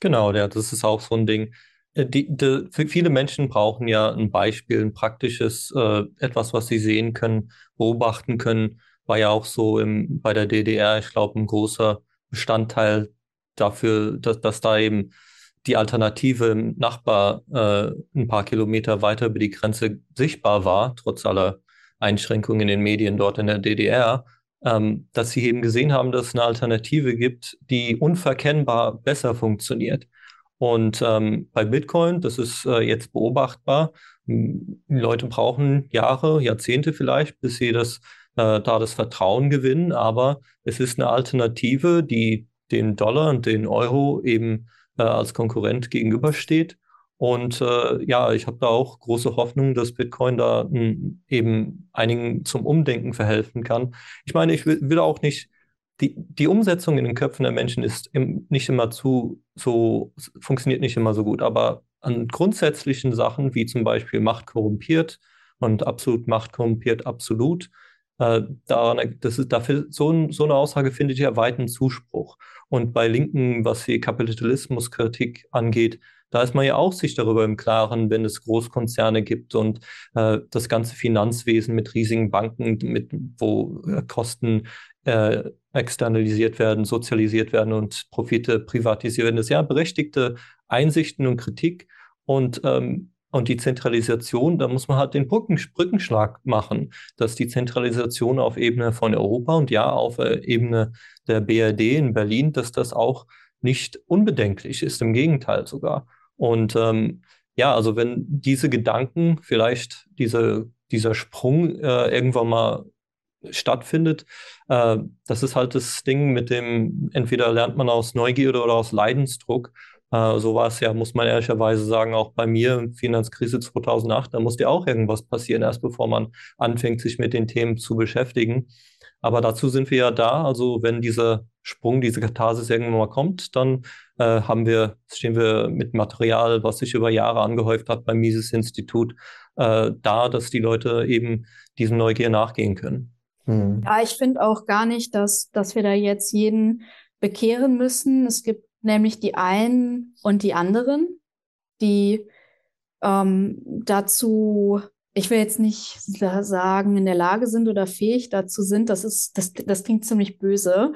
Genau, ja, das ist auch so ein Ding. Äh, die, die, viele Menschen brauchen ja ein Beispiel, ein praktisches, äh, etwas, was sie sehen können, beobachten können. War ja auch so im, bei der DDR, ich glaube, ein großer Bestandteil dafür, dass, dass da eben die Alternative im Nachbar äh, ein paar Kilometer weiter über die Grenze sichtbar war, trotz aller Einschränkungen in den Medien dort in der DDR ähm, dass sie eben gesehen haben, dass es eine Alternative gibt, die unverkennbar besser funktioniert. Und ähm, bei Bitcoin, das ist äh, jetzt beobachtbar, Leute brauchen Jahre, Jahrzehnte vielleicht, bis sie das, äh, da das Vertrauen gewinnen. Aber es ist eine Alternative, die den Dollar und den Euro eben äh, als Konkurrent gegenübersteht. Und äh, ja, ich habe da auch große Hoffnung, dass Bitcoin da eben einigen zum Umdenken verhelfen kann. Ich meine, ich will, will auch nicht, die, die Umsetzung in den Köpfen der Menschen ist im, nicht immer zu, so, funktioniert nicht immer so gut, aber an grundsätzlichen Sachen, wie zum Beispiel Macht korrumpiert und absolut Macht korrumpiert absolut, äh, daran, das ist dafür, so, so eine Aussage findet ja weiten Zuspruch. Und bei Linken, was die Kapitalismuskritik angeht, da ist man ja auch sich darüber im Klaren, wenn es Großkonzerne gibt und äh, das ganze Finanzwesen mit riesigen Banken, mit, wo äh, Kosten äh, externalisiert werden, sozialisiert werden und Profite privatisiert werden. Das sind ja berechtigte Einsichten und Kritik. Und ähm, und die Zentralisation, da muss man halt den Brücken, Brückenschlag machen, dass die Zentralisation auf Ebene von Europa und ja auf äh, Ebene der BRD in Berlin, dass das auch nicht unbedenklich ist, im Gegenteil sogar. Und ähm, ja, also wenn diese Gedanken, vielleicht diese, dieser Sprung äh, irgendwann mal stattfindet, äh, das ist halt das Ding mit dem, entweder lernt man aus Neugierde oder aus Leidensdruck. Äh, so war es ja, muss man ehrlicherweise sagen, auch bei mir, Finanzkrise 2008, da musste ja auch irgendwas passieren, erst bevor man anfängt, sich mit den Themen zu beschäftigen. Aber dazu sind wir ja da. Also wenn dieser Sprung, diese Katharsis irgendwann mal kommt, dann äh, haben wir, stehen wir mit Material, was sich über Jahre angehäuft hat beim Mises-Institut, äh, da, dass die Leute eben diesem Neugier nachgehen können. Hm. Ja, ich finde auch gar nicht, dass, dass wir da jetzt jeden bekehren müssen. Es gibt nämlich die einen und die anderen, die ähm, dazu ich will jetzt nicht sagen, in der Lage sind oder fähig dazu sind. Das ist, das, das klingt ziemlich böse.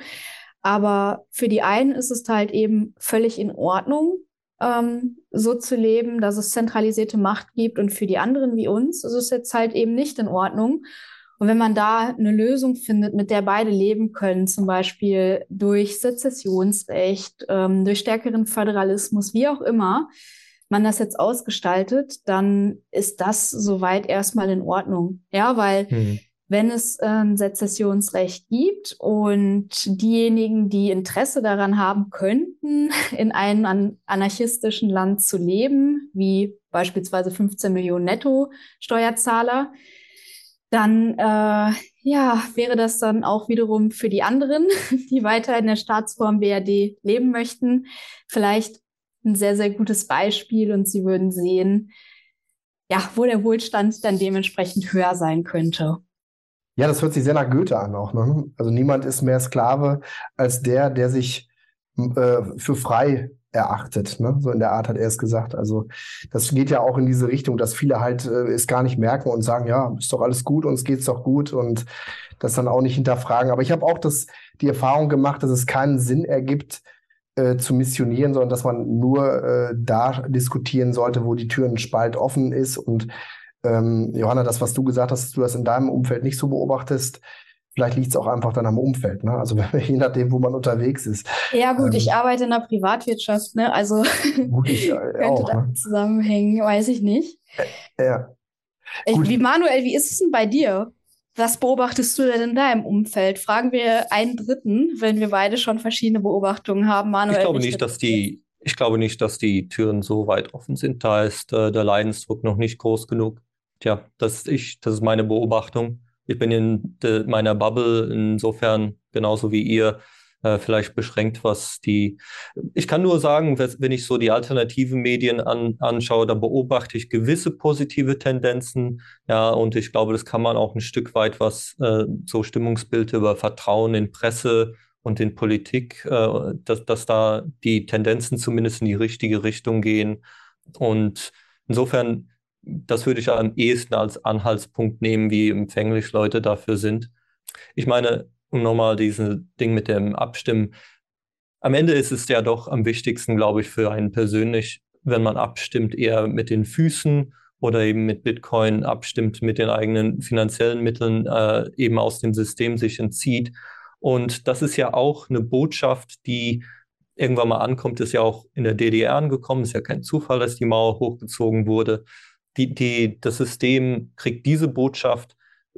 Aber für die einen ist es halt eben völlig in Ordnung, ähm, so zu leben, dass es zentralisierte Macht gibt. Und für die anderen wie uns ist es jetzt halt eben nicht in Ordnung. Und wenn man da eine Lösung findet, mit der beide leben können, zum Beispiel durch Sezessionsrecht, ähm, durch stärkeren Föderalismus, wie auch immer, man das jetzt ausgestaltet, dann ist das soweit erstmal in Ordnung. Ja, weil hm. wenn es ein ähm, Sezessionsrecht gibt und diejenigen, die Interesse daran haben könnten, <laughs> in einem an anarchistischen Land zu leben, wie beispielsweise 15 Millionen Netto-Steuerzahler, dann äh, ja, wäre das dann auch wiederum für die anderen, <laughs> die weiter in der Staatsform BRD leben möchten, vielleicht ein sehr, sehr gutes Beispiel und Sie würden sehen, ja, wo der Wohlstand dann dementsprechend höher sein könnte. Ja, das hört sich sehr nach Goethe an auch. Ne? Also niemand ist mehr Sklave als der, der sich äh, für frei erachtet. Ne? So in der Art hat er es gesagt. Also das geht ja auch in diese Richtung, dass viele halt äh, es gar nicht merken und sagen, ja, ist doch alles gut, uns geht's doch gut und das dann auch nicht hinterfragen. Aber ich habe auch das, die Erfahrung gemacht, dass es keinen Sinn ergibt, äh, zu missionieren, sondern dass man nur äh, da diskutieren sollte, wo die Tür ein Spalt offen ist. Und ähm, Johanna, das, was du gesagt hast, dass du das in deinem Umfeld nicht so beobachtest, vielleicht liegt es auch einfach dann am Umfeld, ne? Also <laughs> je nachdem, wo man unterwegs ist. Ja, gut, ähm, ich arbeite in der Privatwirtschaft, ne? Also gut, ich, <laughs> äh, könnte auch, das ne? zusammenhängen, weiß ich nicht. Äh, ja. Ich, wie Manuel, wie ist es denn bei dir? Was beobachtest du denn in deinem Umfeld? Fragen wir einen Dritten, wenn wir beide schon verschiedene Beobachtungen haben. Manuel, ich glaube nicht, dass die, ich glaube nicht, dass die Türen so weit offen sind. Da ist äh, der Leidensdruck noch nicht groß genug. Tja, das ist ich, das ist meine Beobachtung. Ich bin in de, meiner Bubble insofern genauso wie ihr äh, vielleicht beschränkt, was die. Ich kann nur sagen, wenn ich so die alternativen Medien an, anschaue, da beobachte ich gewisse positive Tendenzen. Ja, und ich glaube, das kann man auch ein Stück weit was äh, so Stimmungsbild über Vertrauen in Presse und in Politik, äh, dass, dass da die Tendenzen zumindest in die richtige Richtung gehen. Und insofern, das würde ich am ehesten als Anhaltspunkt nehmen, wie empfänglich Leute dafür sind. Ich meine, um nochmal dieses Ding mit dem Abstimmen. Am Ende ist es ja doch am wichtigsten, glaube ich, für einen persönlich, wenn man abstimmt, eher mit den Füßen oder eben mit Bitcoin abstimmt, mit den eigenen finanziellen Mitteln äh, eben aus dem System sich entzieht. Und das ist ja auch eine Botschaft, die irgendwann mal ankommt, ist ja auch in der DDR angekommen. Ist ja kein Zufall, dass die Mauer hochgezogen wurde. Die, die, das System kriegt diese Botschaft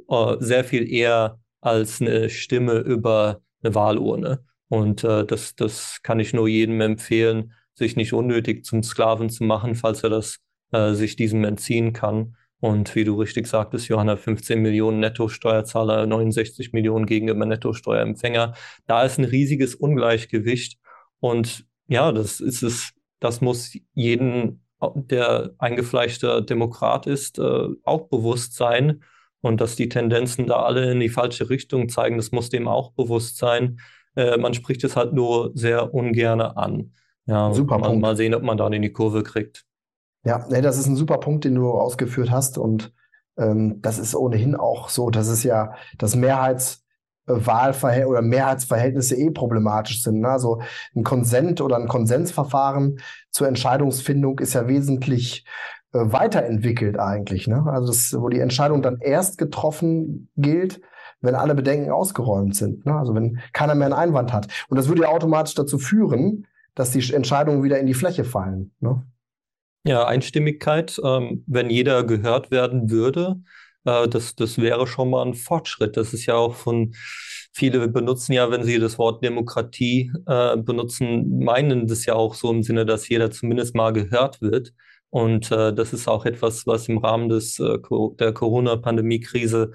äh, sehr viel eher als eine Stimme über eine Wahlurne. Und äh, das, das kann ich nur jedem empfehlen, sich nicht unnötig zum Sklaven zu machen, falls er das äh, sich diesem entziehen kann. Und wie du richtig sagtest, Johanna, 15 Millionen Nettosteuerzahler, 69 Millionen gegenüber Nettosteuerempfänger. Da ist ein riesiges Ungleichgewicht. Und ja, das ist es, das muss jeden, der eingefleischter Demokrat ist, äh, auch bewusst sein. Und dass die Tendenzen da alle in die falsche Richtung zeigen, das muss dem auch bewusst sein. Äh, man spricht es halt nur sehr ungern an. Ja, super man. Mal sehen, ob man da in die Kurve kriegt. Ja, nee, das ist ein super Punkt, den du ausgeführt hast. Und ähm, das ist ohnehin auch so, dass es ja das Mehrheitswahlverhältnis oder Mehrheitsverhältnisse eh problematisch sind. Ne? Also ein Konsent oder ein Konsensverfahren zur Entscheidungsfindung ist ja wesentlich äh, weiterentwickelt eigentlich. Ne? Also das, wo die Entscheidung dann erst getroffen gilt, wenn alle Bedenken ausgeräumt sind. Ne? Also wenn keiner mehr einen Einwand hat. Und das würde ja automatisch dazu führen, dass die Entscheidungen wieder in die Fläche fallen. Ne? Ja, Einstimmigkeit, ähm, wenn jeder gehört werden würde, äh, das, das wäre schon mal ein Fortschritt. Das ist ja auch von, viele benutzen ja, wenn sie das Wort Demokratie äh, benutzen, meinen das ja auch so im Sinne, dass jeder zumindest mal gehört wird. Und äh, das ist auch etwas, was im Rahmen des, äh, der Corona-Pandemie-Krise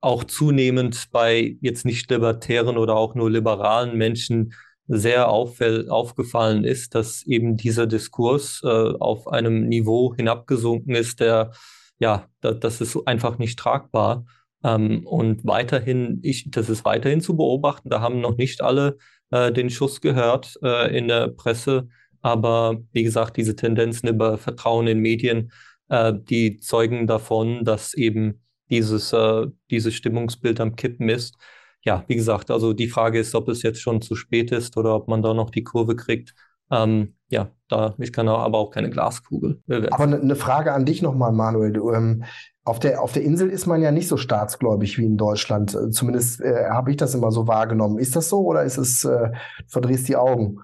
auch zunehmend bei jetzt nicht libertären oder auch nur liberalen Menschen sehr aufgefallen ist, dass eben dieser Diskurs äh, auf einem Niveau hinabgesunken ist, der, ja, da, das ist einfach nicht tragbar. Ähm, und weiterhin, ich, das ist weiterhin zu beobachten. Da haben noch nicht alle äh, den Schuss gehört äh, in der Presse aber wie gesagt, diese Tendenzen über Vertrauen in Medien, äh, die zeugen davon, dass eben dieses, äh, dieses Stimmungsbild am Kippen ist. Ja, wie gesagt, also die Frage ist, ob es jetzt schon zu spät ist oder ob man da noch die Kurve kriegt. Ähm, ja, da, ich kann aber auch keine Glaskugel. Aber eine ne Frage an dich nochmal, Manuel. Du, ähm, auf, der, auf der Insel ist man ja nicht so staatsgläubig wie in Deutschland. Zumindest äh, habe ich das immer so wahrgenommen. Ist das so oder ist es, äh, verdrehst die Augen?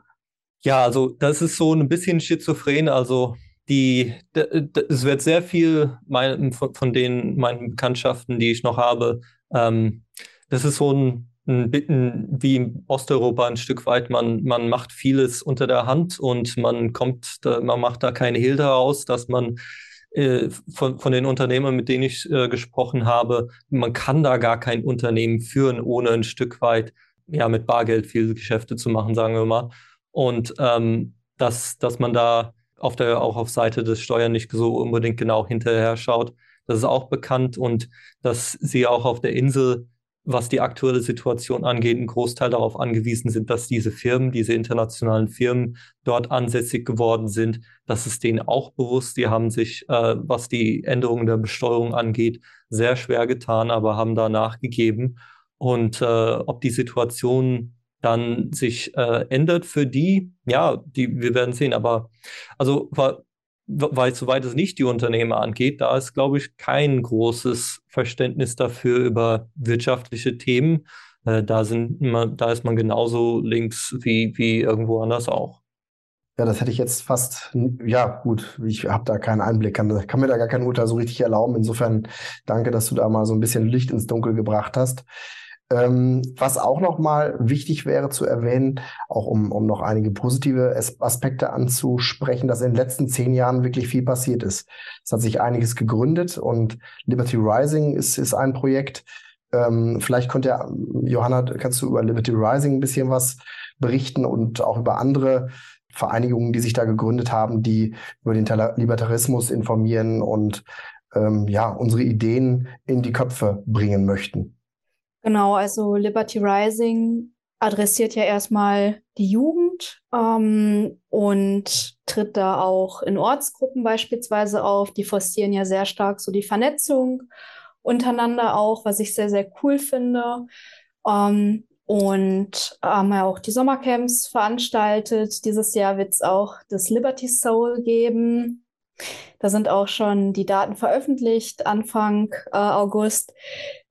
Ja, also das ist so ein bisschen schizophren. Also die, es wird sehr viel mein, von, von den meinen Bekanntschaften, die ich noch habe, ähm, das ist so ein, wie in Osteuropa ein Stück weit. Man, man macht vieles unter der Hand und man kommt, man macht da keine Hehl daraus, dass man äh, von, von den Unternehmern, mit denen ich äh, gesprochen habe, man kann da gar kein Unternehmen führen, ohne ein Stück weit ja mit Bargeld viele Geschäfte zu machen, sagen wir mal. Und ähm, dass, dass man da auf der, auch auf Seite des Steuern nicht so unbedingt genau hinterher schaut. Das ist auch bekannt und dass sie auch auf der Insel was die aktuelle Situation angeht, ein Großteil darauf angewiesen sind, dass diese Firmen, diese internationalen Firmen dort ansässig geworden sind. Das ist denen auch bewusst. Die haben sich, äh, was die Änderungen der Besteuerung angeht, sehr schwer getan, aber haben da nachgegeben. Und äh, ob die Situation dann sich äh, ändert für die, ja, die, wir werden sehen. Aber also weil soweit es nicht die Unternehmer angeht, da ist, glaube ich, kein großes Verständnis dafür über wirtschaftliche Themen. Äh, da, sind man, da ist man genauso links wie, wie irgendwo anders auch. Ja, das hätte ich jetzt fast, ja gut, ich habe da keinen Einblick, kann, kann mir da gar kein Urteil so richtig erlauben. Insofern danke, dass du da mal so ein bisschen Licht ins Dunkel gebracht hast. Ähm, was auch nochmal wichtig wäre zu erwähnen, auch um, um noch einige positive Aspekte anzusprechen, dass in den letzten zehn Jahren wirklich viel passiert ist. Es hat sich einiges gegründet und Liberty Rising ist, ist ein Projekt. Ähm, vielleicht konnte ja, Johanna, kannst du über Liberty Rising ein bisschen was berichten und auch über andere Vereinigungen, die sich da gegründet haben, die über den Libertarismus informieren und ähm, ja, unsere Ideen in die Köpfe bringen möchten. Genau, also Liberty Rising adressiert ja erstmal die Jugend ähm, und tritt da auch in Ortsgruppen beispielsweise auf. Die forcieren ja sehr stark so die Vernetzung untereinander auch, was ich sehr, sehr cool finde. Ähm, und haben ja auch die Sommercamps veranstaltet. Dieses Jahr wird es auch das Liberty Soul geben. Da sind auch schon die Daten veröffentlicht, Anfang äh, August,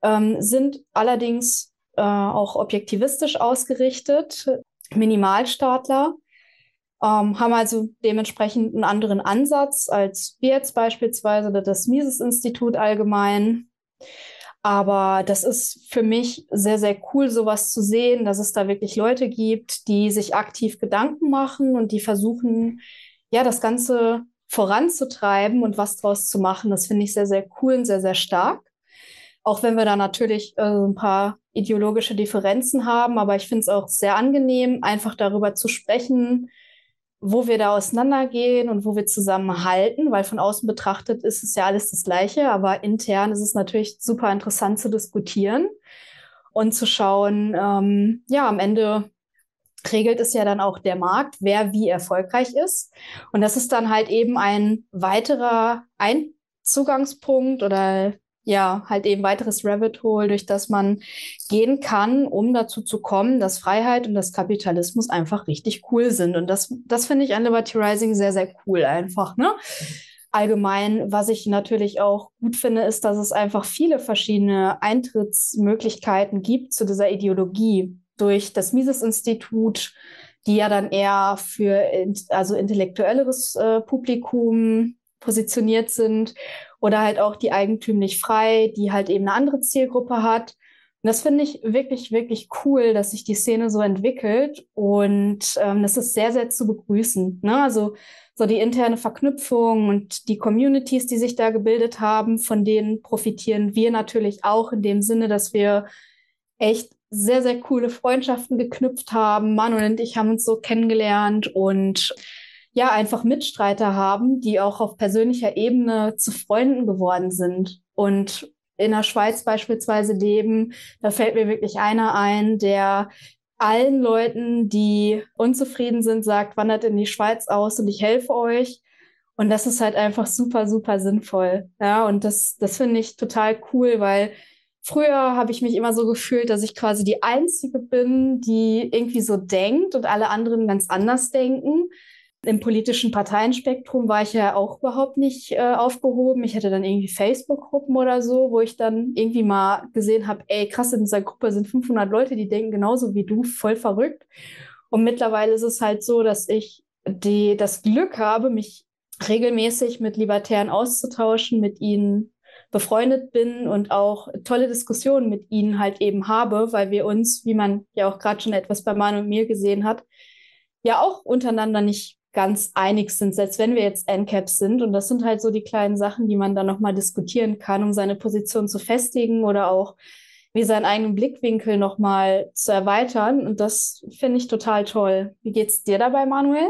ähm, sind allerdings äh, auch objektivistisch ausgerichtet, Minimalstaatler, ähm, haben also dementsprechend einen anderen Ansatz als wir jetzt beispielsweise oder das Mises-Institut allgemein. Aber das ist für mich sehr, sehr cool, sowas zu sehen, dass es da wirklich Leute gibt, die sich aktiv Gedanken machen und die versuchen, ja, das Ganze voranzutreiben und was draus zu machen. Das finde ich sehr, sehr cool und sehr, sehr stark. Auch wenn wir da natürlich äh, ein paar ideologische Differenzen haben, aber ich finde es auch sehr angenehm, einfach darüber zu sprechen, wo wir da auseinandergehen und wo wir zusammenhalten, weil von außen betrachtet ist es ja alles das Gleiche, aber intern ist es natürlich super interessant zu diskutieren und zu schauen, ähm, ja, am Ende regelt es ja dann auch der Markt, wer wie erfolgreich ist. Und das ist dann halt eben ein weiterer Einzugangspunkt oder ja, halt eben weiteres Rabbit Hole, durch das man gehen kann, um dazu zu kommen, dass Freiheit und das Kapitalismus einfach richtig cool sind. Und das, das finde ich an Liberty Rising sehr, sehr cool einfach, ne? Allgemein, was ich natürlich auch gut finde, ist, dass es einfach viele verschiedene Eintrittsmöglichkeiten gibt zu dieser Ideologie durch das Mises-Institut, die ja dann eher für also intellektuelleres äh, Publikum positioniert sind oder halt auch die eigentümlich frei, die halt eben eine andere Zielgruppe hat. Und das finde ich wirklich, wirklich cool, dass sich die Szene so entwickelt und ähm, das ist sehr, sehr zu begrüßen. Ne? Also so die interne Verknüpfung und die Communities, die sich da gebildet haben, von denen profitieren wir natürlich auch in dem Sinne, dass wir echt sehr, sehr coole Freundschaften geknüpft haben. Manuel und ich haben uns so kennengelernt und ja, einfach Mitstreiter haben, die auch auf persönlicher Ebene zu Freunden geworden sind und in der Schweiz beispielsweise leben. Da fällt mir wirklich einer ein, der allen Leuten, die unzufrieden sind, sagt, wandert in die Schweiz aus und ich helfe euch. Und das ist halt einfach super, super sinnvoll. Ja, und das, das finde ich total cool, weil Früher habe ich mich immer so gefühlt, dass ich quasi die Einzige bin, die irgendwie so denkt und alle anderen ganz anders denken. Im politischen Parteienspektrum war ich ja auch überhaupt nicht äh, aufgehoben. Ich hatte dann irgendwie Facebook-Gruppen oder so, wo ich dann irgendwie mal gesehen habe, ey, krass, in dieser Gruppe sind 500 Leute, die denken genauso wie du, voll verrückt. Und mittlerweile ist es halt so, dass ich die, das Glück habe, mich regelmäßig mit Libertären auszutauschen, mit ihnen befreundet bin und auch tolle Diskussionen mit ihnen halt eben habe, weil wir uns, wie man ja auch gerade schon etwas bei Manu und mir gesehen hat, ja auch untereinander nicht ganz einig sind, selbst wenn wir jetzt NCAPs sind. Und das sind halt so die kleinen Sachen, die man dann nochmal diskutieren kann, um seine Position zu festigen oder auch wie seinen eigenen Blickwinkel nochmal zu erweitern. Und das finde ich total toll. Wie geht's dir dabei, Manuel?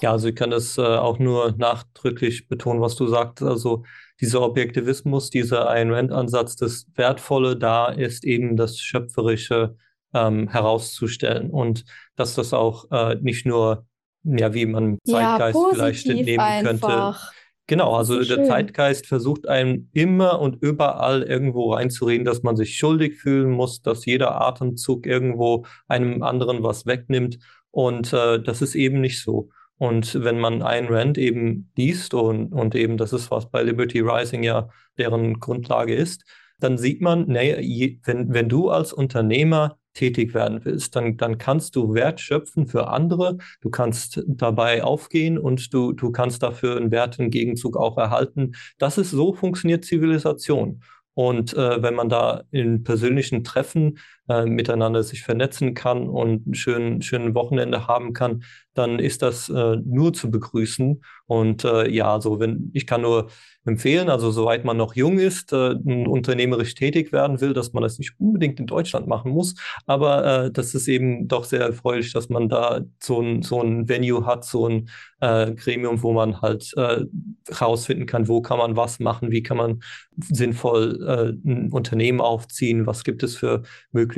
Ja, also ich kann das äh, auch nur nachdrücklich betonen, was du sagst. Also dieser Objektivismus, dieser Ayn Rand-Ansatz, das Wertvolle da ist eben das Schöpferische ähm, herauszustellen und dass das auch äh, nicht nur, ja, wie man Zeitgeist ja, vielleicht entnehmen einfach. könnte. Genau, also der schön. Zeitgeist versucht einem immer und überall irgendwo reinzureden, dass man sich schuldig fühlen muss, dass jeder Atemzug irgendwo einem anderen was wegnimmt. Und äh, das ist eben nicht so. Und wenn man Ayn Rand eben liest und, und eben das ist, was bei Liberty Rising ja deren Grundlage ist, dann sieht man, nee, wenn, wenn du als Unternehmer tätig werden willst, dann, dann kannst du Wert schöpfen für andere, du kannst dabei aufgehen und du, du kannst dafür einen Wert im Gegenzug auch erhalten. Das ist so funktioniert Zivilisation. Und äh, wenn man da in persönlichen Treffen äh, miteinander sich vernetzen kann und ein schönen, schönen Wochenende haben kann, dann ist das äh, nur zu begrüßen. Und äh, ja, also wenn ich kann nur empfehlen, also soweit man noch jung ist, äh, unternehmerisch tätig werden will, dass man das nicht unbedingt in Deutschland machen muss, aber äh, das ist eben doch sehr erfreulich, dass man da so ein, so ein Venue hat, so ein äh, Gremium, wo man halt äh, herausfinden kann, wo kann man was machen, wie kann man sinnvoll äh, ein Unternehmen aufziehen, was gibt es für Möglichkeiten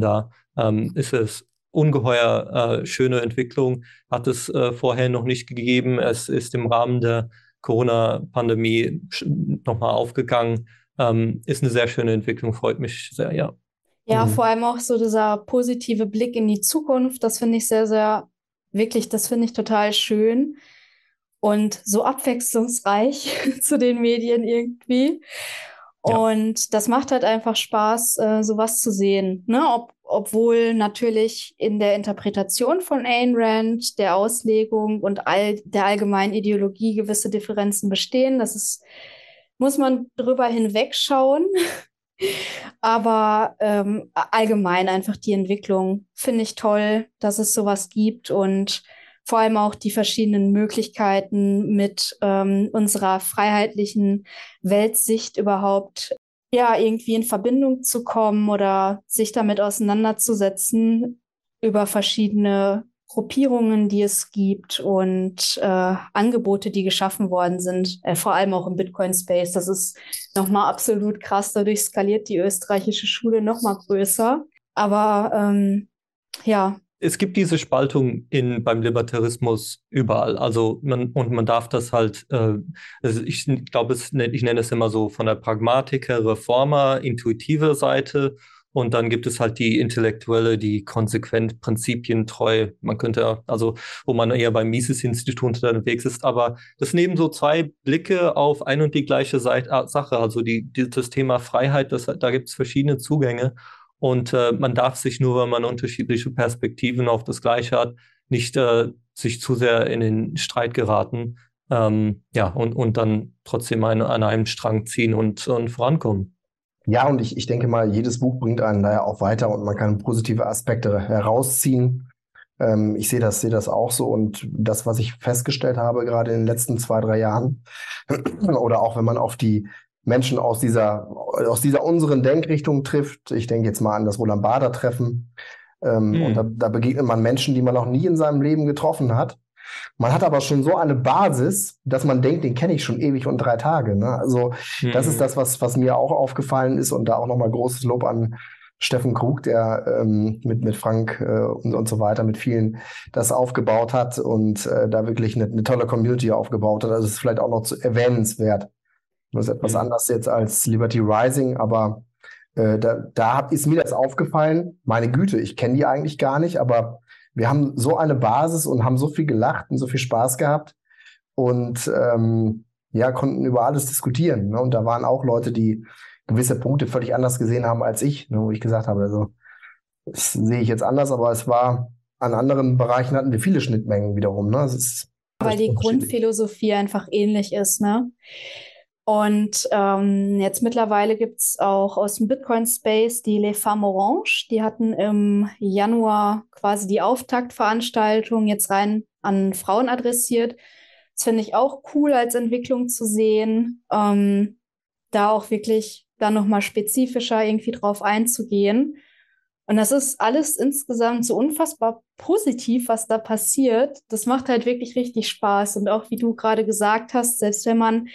da. Ähm, ist es ungeheuer äh, schöne Entwicklung, hat es äh, vorher noch nicht gegeben. Es ist im Rahmen der Corona-Pandemie nochmal aufgegangen. Ähm, ist eine sehr schöne Entwicklung, freut mich sehr, ja. Ja, mhm. vor allem auch so dieser positive Blick in die Zukunft, das finde ich sehr, sehr, wirklich, das finde ich total schön und so abwechslungsreich <laughs> zu den Medien irgendwie. Und das macht halt einfach Spaß, äh, sowas zu sehen. Ne? Ob, obwohl natürlich in der Interpretation von Ayn Rand, der Auslegung und all der allgemeinen Ideologie gewisse Differenzen bestehen. Das ist, muss man drüber hinwegschauen. <laughs> Aber ähm, allgemein einfach die Entwicklung finde ich toll, dass es sowas gibt und vor allem auch die verschiedenen Möglichkeiten mit ähm, unserer freiheitlichen Weltsicht überhaupt ja irgendwie in Verbindung zu kommen oder sich damit auseinanderzusetzen über verschiedene Gruppierungen, die es gibt und äh, Angebote, die geschaffen worden sind, äh, vor allem auch im Bitcoin-Space. Das ist nochmal absolut krass. Dadurch skaliert die österreichische Schule nochmal größer. Aber ähm, ja, es gibt diese Spaltung in, beim Libertarismus überall. Also man, und man darf das halt, äh, also ich glaube, ich nenne es immer so von der Pragmatiker, Reformer, intuitive Seite. Und dann gibt es halt die Intellektuelle, die konsequent prinzipientreu, man könnte, also wo man eher beim Mises-Institut unterwegs ist. Aber das eben so zwei Blicke auf ein und die gleiche Seite, Sache. Also die, das Thema Freiheit, das, da gibt es verschiedene Zugänge. Und äh, man darf sich nur, wenn man unterschiedliche Perspektiven auf das Gleiche hat, nicht äh, sich zu sehr in den Streit geraten. Ähm, ja, und, und dann trotzdem ein, an einem Strang ziehen und, und vorankommen. Ja, und ich, ich denke mal, jedes Buch bringt einen daher auch weiter und man kann positive Aspekte herausziehen. Ähm, ich sehe das, sehe das auch so. Und das, was ich festgestellt habe, gerade in den letzten zwei, drei Jahren, <clears throat> oder auch wenn man auf die Menschen aus dieser, aus dieser unseren Denkrichtung trifft. Ich denke jetzt mal an das Roland Bader Treffen. Ähm, mhm. Und da, da, begegnet man Menschen, die man noch nie in seinem Leben getroffen hat. Man hat aber schon so eine Basis, dass man denkt, den kenne ich schon ewig und drei Tage. Ne? Also mhm. das ist hm. das, was, was mir auch aufgefallen ist und da auch nochmal großes Lob an Steffen Krug, der ähm, mit, mit Frank äh, und, und so weiter, mit vielen das aufgebaut hat und äh, da wirklich eine, eine tolle Community aufgebaut hat. Also es ist vielleicht auch noch zu erwähnenswert. Das ist etwas mhm. anders jetzt als Liberty Rising, aber äh, da, da ist mir das aufgefallen. Meine Güte, ich kenne die eigentlich gar nicht, aber wir haben so eine Basis und haben so viel gelacht und so viel Spaß gehabt und ähm, ja, konnten über alles diskutieren. Ne? Und da waren auch Leute, die gewisse Punkte völlig anders gesehen haben als ich, ne? wo ich gesagt habe, also das sehe ich jetzt anders, aber es war an anderen Bereichen hatten wir viele Schnittmengen wiederum. Ne? Weil die Grundphilosophie einfach ähnlich ist, ne? Und ähm, jetzt mittlerweile gibt es auch aus dem Bitcoin-Space die Les Femmes Orange. Die hatten im Januar quasi die Auftaktveranstaltung jetzt rein an Frauen adressiert. Das finde ich auch cool als Entwicklung zu sehen, ähm, da auch wirklich dann nochmal spezifischer irgendwie drauf einzugehen. Und das ist alles insgesamt so unfassbar positiv, was da passiert. Das macht halt wirklich richtig Spaß. Und auch wie du gerade gesagt hast, selbst wenn man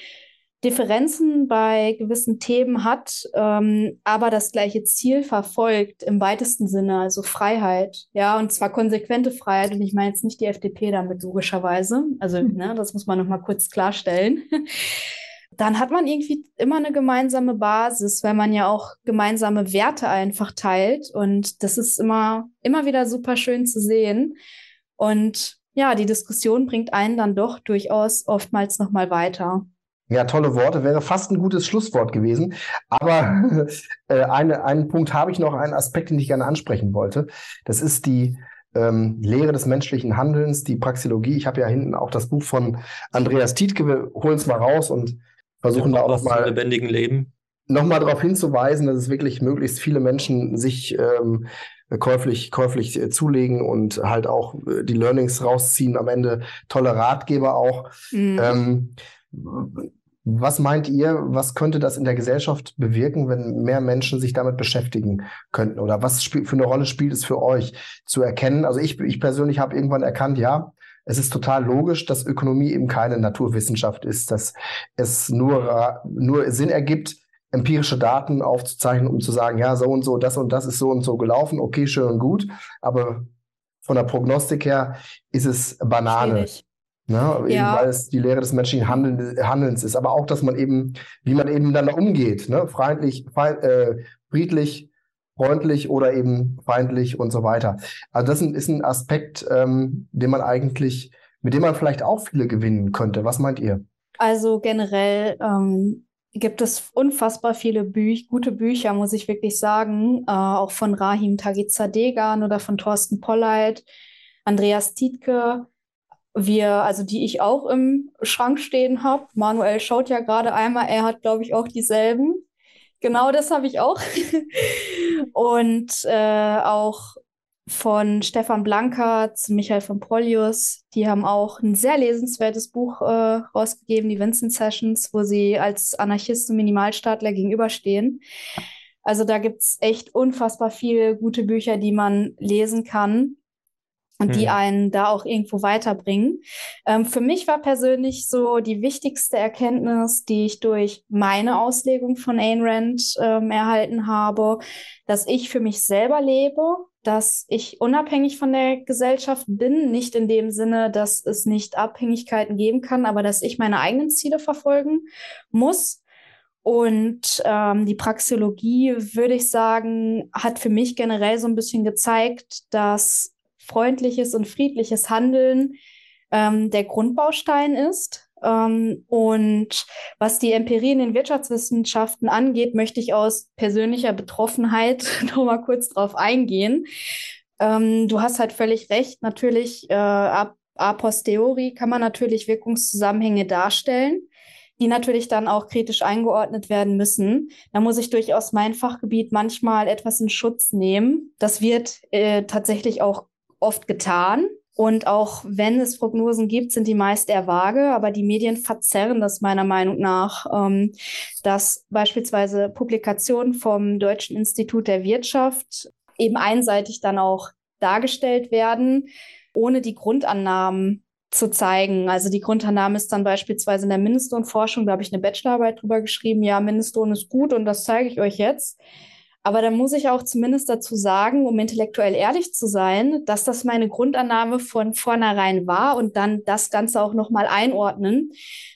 Differenzen bei gewissen Themen hat, ähm, aber das gleiche Ziel verfolgt im weitesten Sinne, also Freiheit, ja, und zwar konsequente Freiheit. Und ich meine jetzt nicht die FDP damit logischerweise, also mhm. ne, das muss man noch mal kurz klarstellen. <laughs> Dann hat man irgendwie immer eine gemeinsame Basis, weil man ja auch gemeinsame Werte einfach teilt. Und das ist immer, immer wieder super schön zu sehen. Und ja, die Diskussion bringt einen dann doch durchaus oftmals noch mal weiter. Ja, tolle Worte. Wäre fast ein gutes Schlusswort gewesen. Aber <laughs> äh, eine, einen Punkt habe ich noch, einen Aspekt, den ich gerne ansprechen wollte. Das ist die ähm, Lehre des menschlichen Handelns, die Praxiologie. Ich habe ja hinten auch das Buch von Andreas Tietke. Wir holen es mal raus und versuchen ja, da auch noch mal lebendigen Leben nochmal darauf hinzuweisen, dass es wirklich möglichst viele Menschen sich ähm, käuflich, käuflich äh, zulegen und halt auch äh, die Learnings rausziehen, am Ende tolle Ratgeber auch. Mhm. Ähm, was meint ihr, was könnte das in der Gesellschaft bewirken, wenn mehr Menschen sich damit beschäftigen könnten? Oder was für eine Rolle spielt es für euch zu erkennen? Also ich, ich persönlich habe irgendwann erkannt, ja, es ist total logisch, dass Ökonomie eben keine Naturwissenschaft ist, dass es nur, nur Sinn ergibt, empirische Daten aufzuzeichnen, um zu sagen, ja, so und so, das und das ist so und so gelaufen, okay, schön und gut, aber von der Prognostik her ist es Banane. Ne? Ja. weil es die Lehre des menschlichen Handelns ist, aber auch, dass man eben, wie man eben miteinander umgeht, ne? freundlich, feind, äh, friedlich, freundlich oder eben feindlich und so weiter. Also das ist ein Aspekt, ähm, den man eigentlich, mit dem man vielleicht auch viele gewinnen könnte. Was meint ihr? Also generell ähm, gibt es unfassbar viele Büch gute Bücher, muss ich wirklich sagen, äh, auch von Rahim Tagizadegan oder von Thorsten Polleit, Andreas Tietke, wir, also die ich auch im Schrank stehen habe. Manuel schaut ja gerade einmal, er hat, glaube ich, auch dieselben. Genau das habe ich auch. <laughs> Und äh, auch von Stefan Blanker zu Michael von Polius. Die haben auch ein sehr lesenswertes Buch äh, rausgegeben, die Vincent Sessions, wo sie als Anarchisten und Minimalstaatler gegenüberstehen. Also da gibt es echt unfassbar viele gute Bücher, die man lesen kann und die hm. einen da auch irgendwo weiterbringen. Ähm, für mich war persönlich so die wichtigste Erkenntnis, die ich durch meine Auslegung von Ayn Rand ähm, erhalten habe, dass ich für mich selber lebe, dass ich unabhängig von der Gesellschaft bin, nicht in dem Sinne, dass es nicht Abhängigkeiten geben kann, aber dass ich meine eigenen Ziele verfolgen muss. Und ähm, die Praxeologie, würde ich sagen, hat für mich generell so ein bisschen gezeigt, dass freundliches und friedliches Handeln ähm, der Grundbaustein ist. Ähm, und was die Empirie in den Wirtschaftswissenschaften angeht, möchte ich aus persönlicher Betroffenheit <laughs> noch mal kurz drauf eingehen. Ähm, du hast halt völlig recht. Natürlich, äh, a, a posteriori kann man natürlich Wirkungszusammenhänge darstellen die natürlich dann auch kritisch eingeordnet werden müssen. Da muss ich durchaus mein Fachgebiet manchmal etwas in Schutz nehmen. Das wird äh, tatsächlich auch oft getan. Und auch wenn es Prognosen gibt, sind die meist eher vage, aber die Medien verzerren das meiner Meinung nach, ähm, dass beispielsweise Publikationen vom Deutschen Institut der Wirtschaft eben einseitig dann auch dargestellt werden, ohne die Grundannahmen zu zeigen. Also die Grundannahme ist dann beispielsweise in der Mindestlohnforschung, da habe ich eine Bachelorarbeit drüber geschrieben, ja, Mindestlohn ist gut und das zeige ich euch jetzt. Aber dann muss ich auch zumindest dazu sagen, um intellektuell ehrlich zu sein, dass das meine Grundannahme von vornherein war und dann das Ganze auch nochmal einordnen.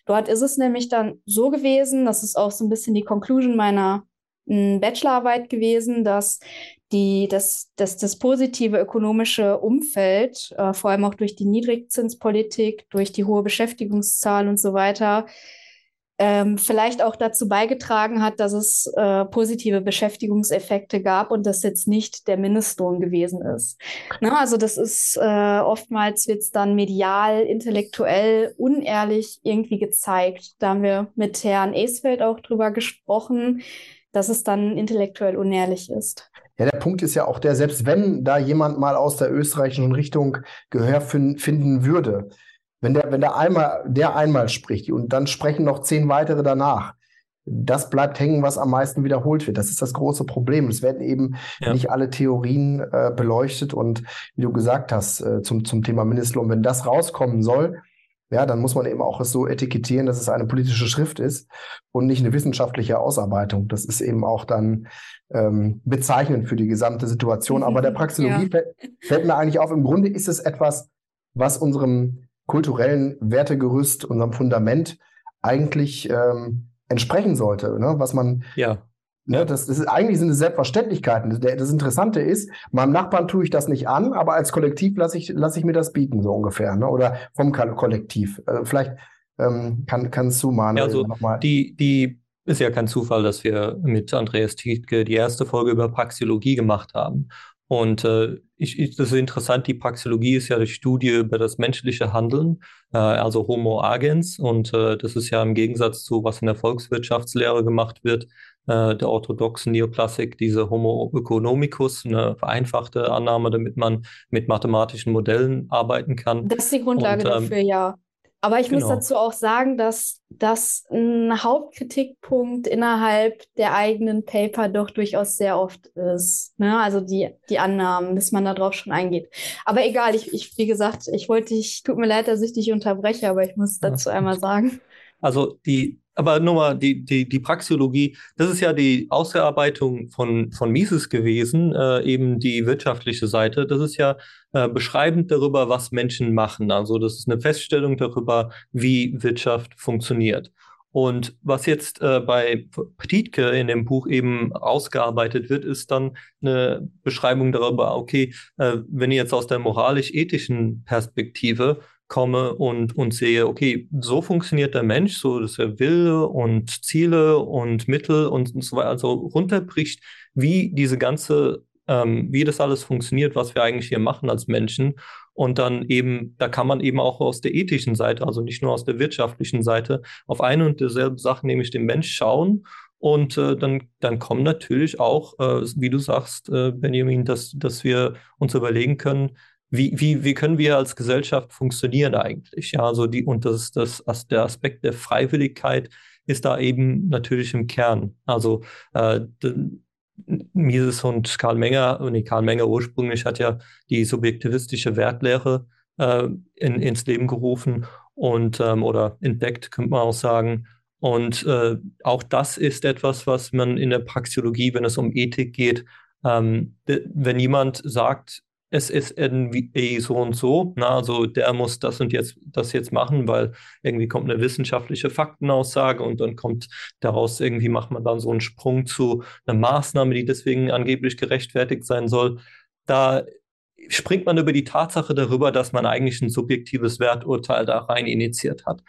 Dort ist es nämlich dann so gewesen, das ist auch so ein bisschen die Conclusion meiner hm, Bachelorarbeit gewesen, dass die, dass, dass das positive ökonomische Umfeld, äh, vor allem auch durch die Niedrigzinspolitik, durch die hohe Beschäftigungszahl und so weiter, ähm, vielleicht auch dazu beigetragen hat, dass es äh, positive Beschäftigungseffekte gab und das jetzt nicht der Mindestlohn gewesen ist. Ne? Also das ist äh, oftmals wird es dann medial, intellektuell, unehrlich irgendwie gezeigt. Da haben wir mit Herrn Esfeld auch drüber gesprochen, dass es dann intellektuell unehrlich ist. Ja, der Punkt ist ja auch der, selbst wenn da jemand mal aus der österreichischen Richtung Gehör finden würde, wenn der, wenn der einmal, der einmal spricht und dann sprechen noch zehn weitere danach, das bleibt hängen, was am meisten wiederholt wird. Das ist das große Problem. Es werden eben ja. nicht alle Theorien äh, beleuchtet und wie du gesagt hast, äh, zum, zum Thema Mindestlohn, wenn das rauskommen soll, ja, dann muss man eben auch es so etikettieren, dass es eine politische Schrift ist und nicht eine wissenschaftliche Ausarbeitung. Das ist eben auch dann ähm, bezeichnend für die gesamte Situation. Aber der <laughs> Praxeologie ja. fällt, fällt mir eigentlich auf, im Grunde ist es etwas, was unserem kulturellen Wertegerüst, unserem Fundament eigentlich ähm, entsprechen sollte, ne? was man ja. Ne, das, das ist, eigentlich sind es Selbstverständlichkeiten. Das Interessante ist, meinem Nachbarn tue ich das nicht an, aber als Kollektiv lasse ich, lasse ich mir das bieten, so ungefähr. Ne? Oder vom Kollektiv. Also vielleicht ähm, kann, kannst du mal ja, also nochmal. Die, die ist ja kein Zufall, dass wir mit Andreas Tietke die erste Folge über Praxiologie gemacht haben. Und äh, ich, ich, das ist interessant, die Praxeologie ist ja die Studie über das menschliche Handeln, äh, also Homo agens. Und äh, das ist ja im Gegensatz zu, was in der Volkswirtschaftslehre gemacht wird, äh, der orthodoxen Neoklassik, diese Homo economicus, eine vereinfachte Annahme, damit man mit mathematischen Modellen arbeiten kann. Das ist die Grundlage Und, ähm, dafür, ja. Aber ich genau. muss dazu auch sagen, dass das ein Hauptkritikpunkt innerhalb der eigenen Paper doch durchaus sehr oft ist. Ne? Also die, die Annahmen, dass man darauf schon eingeht. Aber egal, ich, ich, wie gesagt, ich wollte dich, tut mir leid, dass ich dich unterbreche, aber ich muss dazu einmal sagen. Also die, aber nur mal die, die, die Praxiologie, das ist ja die Ausarbeitung von, von Mises gewesen, äh, eben die wirtschaftliche Seite. Das ist ja äh, beschreibend darüber, was Menschen machen. Also das ist eine Feststellung darüber, wie Wirtschaft funktioniert. Und was jetzt äh, bei Petitke in dem Buch eben ausgearbeitet wird, ist dann eine Beschreibung darüber, okay, äh, wenn ihr jetzt aus der moralisch-ethischen Perspektive komme und, und sehe, okay, so funktioniert der Mensch, so dass er Wille und Ziele und Mittel und, und so weiter, also runterbricht, wie diese ganze, ähm, wie das alles funktioniert, was wir eigentlich hier machen als Menschen. Und dann eben, da kann man eben auch aus der ethischen Seite, also nicht nur aus der wirtschaftlichen Seite, auf eine und dieselbe Sache, nämlich den Mensch schauen. Und äh, dann, dann kommen natürlich auch, äh, wie du sagst, äh, Benjamin, dass, dass wir uns überlegen können, wie, wie, wie können wir als Gesellschaft funktionieren eigentlich? Ja, also die, und das, das, der Aspekt der Freiwilligkeit ist da eben natürlich im Kern. Also äh, Mises und Karl Menger, und Karl Menger ursprünglich hat ja die subjektivistische Wertlehre äh, in, ins Leben gerufen und ähm, oder entdeckt, könnte man auch sagen. Und äh, auch das ist etwas, was man in der Praxiologie, wenn es um Ethik geht, ähm, wenn jemand sagt, es ist irgendwie so und so, na, also der muss das und jetzt das jetzt machen, weil irgendwie kommt eine wissenschaftliche Faktenaussage und dann kommt daraus irgendwie macht man dann so einen Sprung zu einer Maßnahme, die deswegen angeblich gerechtfertigt sein soll. Da springt man über die Tatsache darüber, dass man eigentlich ein subjektives Werturteil da rein initiiert hat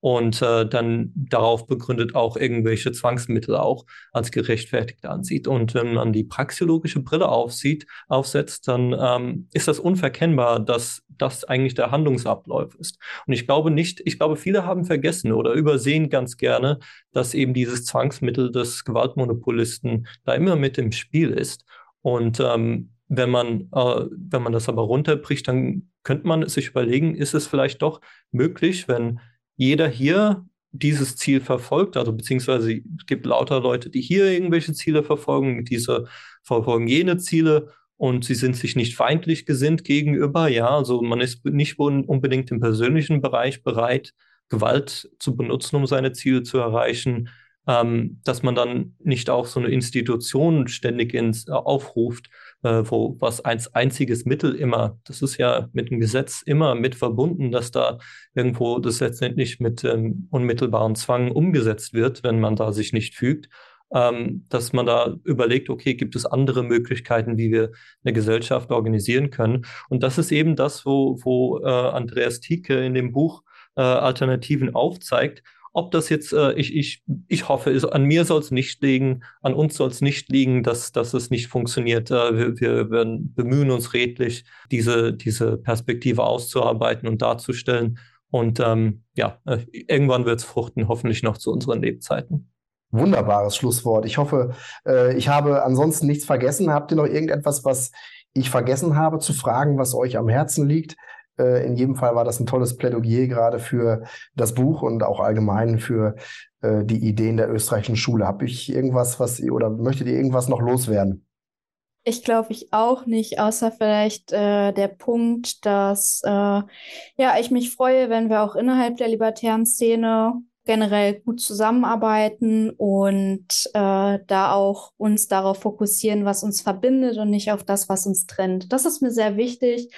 und äh, dann darauf begründet auch irgendwelche Zwangsmittel auch als gerechtfertigt ansieht. Und wenn man die praxiologische Brille aufsieht, aufsetzt, dann ähm, ist das unverkennbar, dass das eigentlich der Handlungsablauf ist. Und ich glaube nicht, ich glaube, viele haben vergessen oder übersehen ganz gerne, dass eben dieses Zwangsmittel des Gewaltmonopolisten da immer mit im Spiel ist. Und ähm, wenn man, äh, wenn man das aber runterbricht, dann könnte man sich überlegen, ist es vielleicht doch möglich, wenn jeder hier dieses Ziel verfolgt, also beziehungsweise es gibt lauter Leute, die hier irgendwelche Ziele verfolgen, diese verfolgen jene Ziele und sie sind sich nicht feindlich gesinnt gegenüber. Ja, also man ist nicht unbedingt im persönlichen Bereich bereit, Gewalt zu benutzen, um seine Ziele zu erreichen, ähm, dass man dann nicht auch so eine Institution ständig ins, äh, aufruft, äh, wo was als einziges Mittel immer, das ist ja mit dem Gesetz immer mit verbunden, dass da irgendwo das letztendlich mit ähm, unmittelbaren Zwang umgesetzt wird, wenn man da sich nicht fügt. Ähm, dass man da überlegt, okay, gibt es andere Möglichkeiten, wie wir eine Gesellschaft organisieren können? Und das ist eben das, wo, wo äh, Andreas Tieke in dem Buch äh, Alternativen aufzeigt, ob das jetzt, äh, ich, ich, ich hoffe, es, an mir soll es nicht liegen, an uns soll es nicht liegen, dass, dass es nicht funktioniert. Äh, wir, wir werden bemühen uns redlich, diese, diese Perspektive auszuarbeiten und darzustellen. Und ähm, ja, äh, irgendwann wird es fruchten, hoffentlich noch zu unseren Lebzeiten. Wunderbares Schlusswort. Ich hoffe, äh, ich habe ansonsten nichts vergessen. Habt ihr noch irgendetwas, was ich vergessen habe zu fragen, was euch am Herzen liegt? Äh, in jedem Fall war das ein tolles Plädoyer gerade für das Buch und auch allgemein für äh, die Ideen der österreichischen Schule. Habe ich irgendwas, was oder möchtet ihr irgendwas noch loswerden? Ich glaube ich auch nicht, außer vielleicht äh, der Punkt, dass äh, ja ich mich freue, wenn wir auch innerhalb der libertären Szene generell gut zusammenarbeiten und äh, da auch uns darauf fokussieren, was uns verbindet und nicht auf das, was uns trennt. Das ist mir sehr wichtig.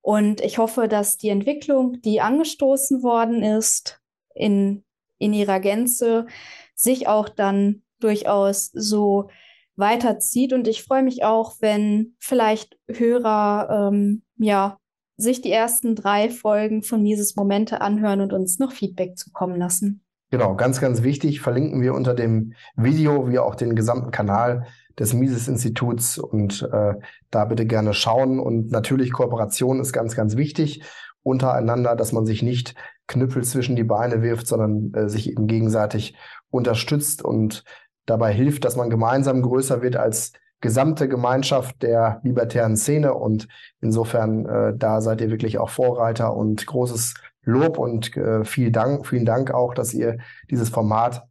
Und ich hoffe, dass die Entwicklung, die angestoßen worden ist, in, in ihrer Gänze, sich auch dann durchaus so weiterzieht. Und ich freue mich auch, wenn vielleicht Hörer ähm, ja sich die ersten drei Folgen von Mises Momente anhören und uns noch Feedback zukommen lassen. Genau, ganz, ganz wichtig, verlinken wir unter dem Video wie auch den gesamten Kanal des Mises-Instituts und äh, da bitte gerne schauen. Und natürlich Kooperation ist ganz, ganz wichtig untereinander, dass man sich nicht Knüppel zwischen die Beine wirft, sondern äh, sich eben gegenseitig unterstützt und dabei hilft, dass man gemeinsam größer wird als gesamte Gemeinschaft der libertären Szene. Und insofern, äh, da seid ihr wirklich auch Vorreiter und großes Lob und äh, viel Dank, vielen Dank auch, dass ihr dieses Format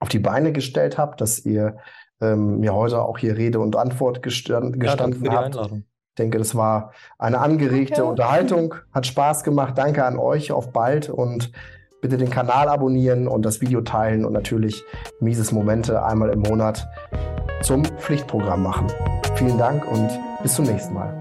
auf die Beine gestellt habt, dass ihr ähm, mir heute auch hier Rede und Antwort gestand, gestanden ja, habt. Ich denke, das war eine angeregte okay. Unterhaltung, hat Spaß gemacht. Danke an euch, auf bald und bitte den Kanal abonnieren und das Video teilen und natürlich Mises Momente einmal im Monat zum Pflichtprogramm machen. Vielen Dank und bis zum nächsten Mal.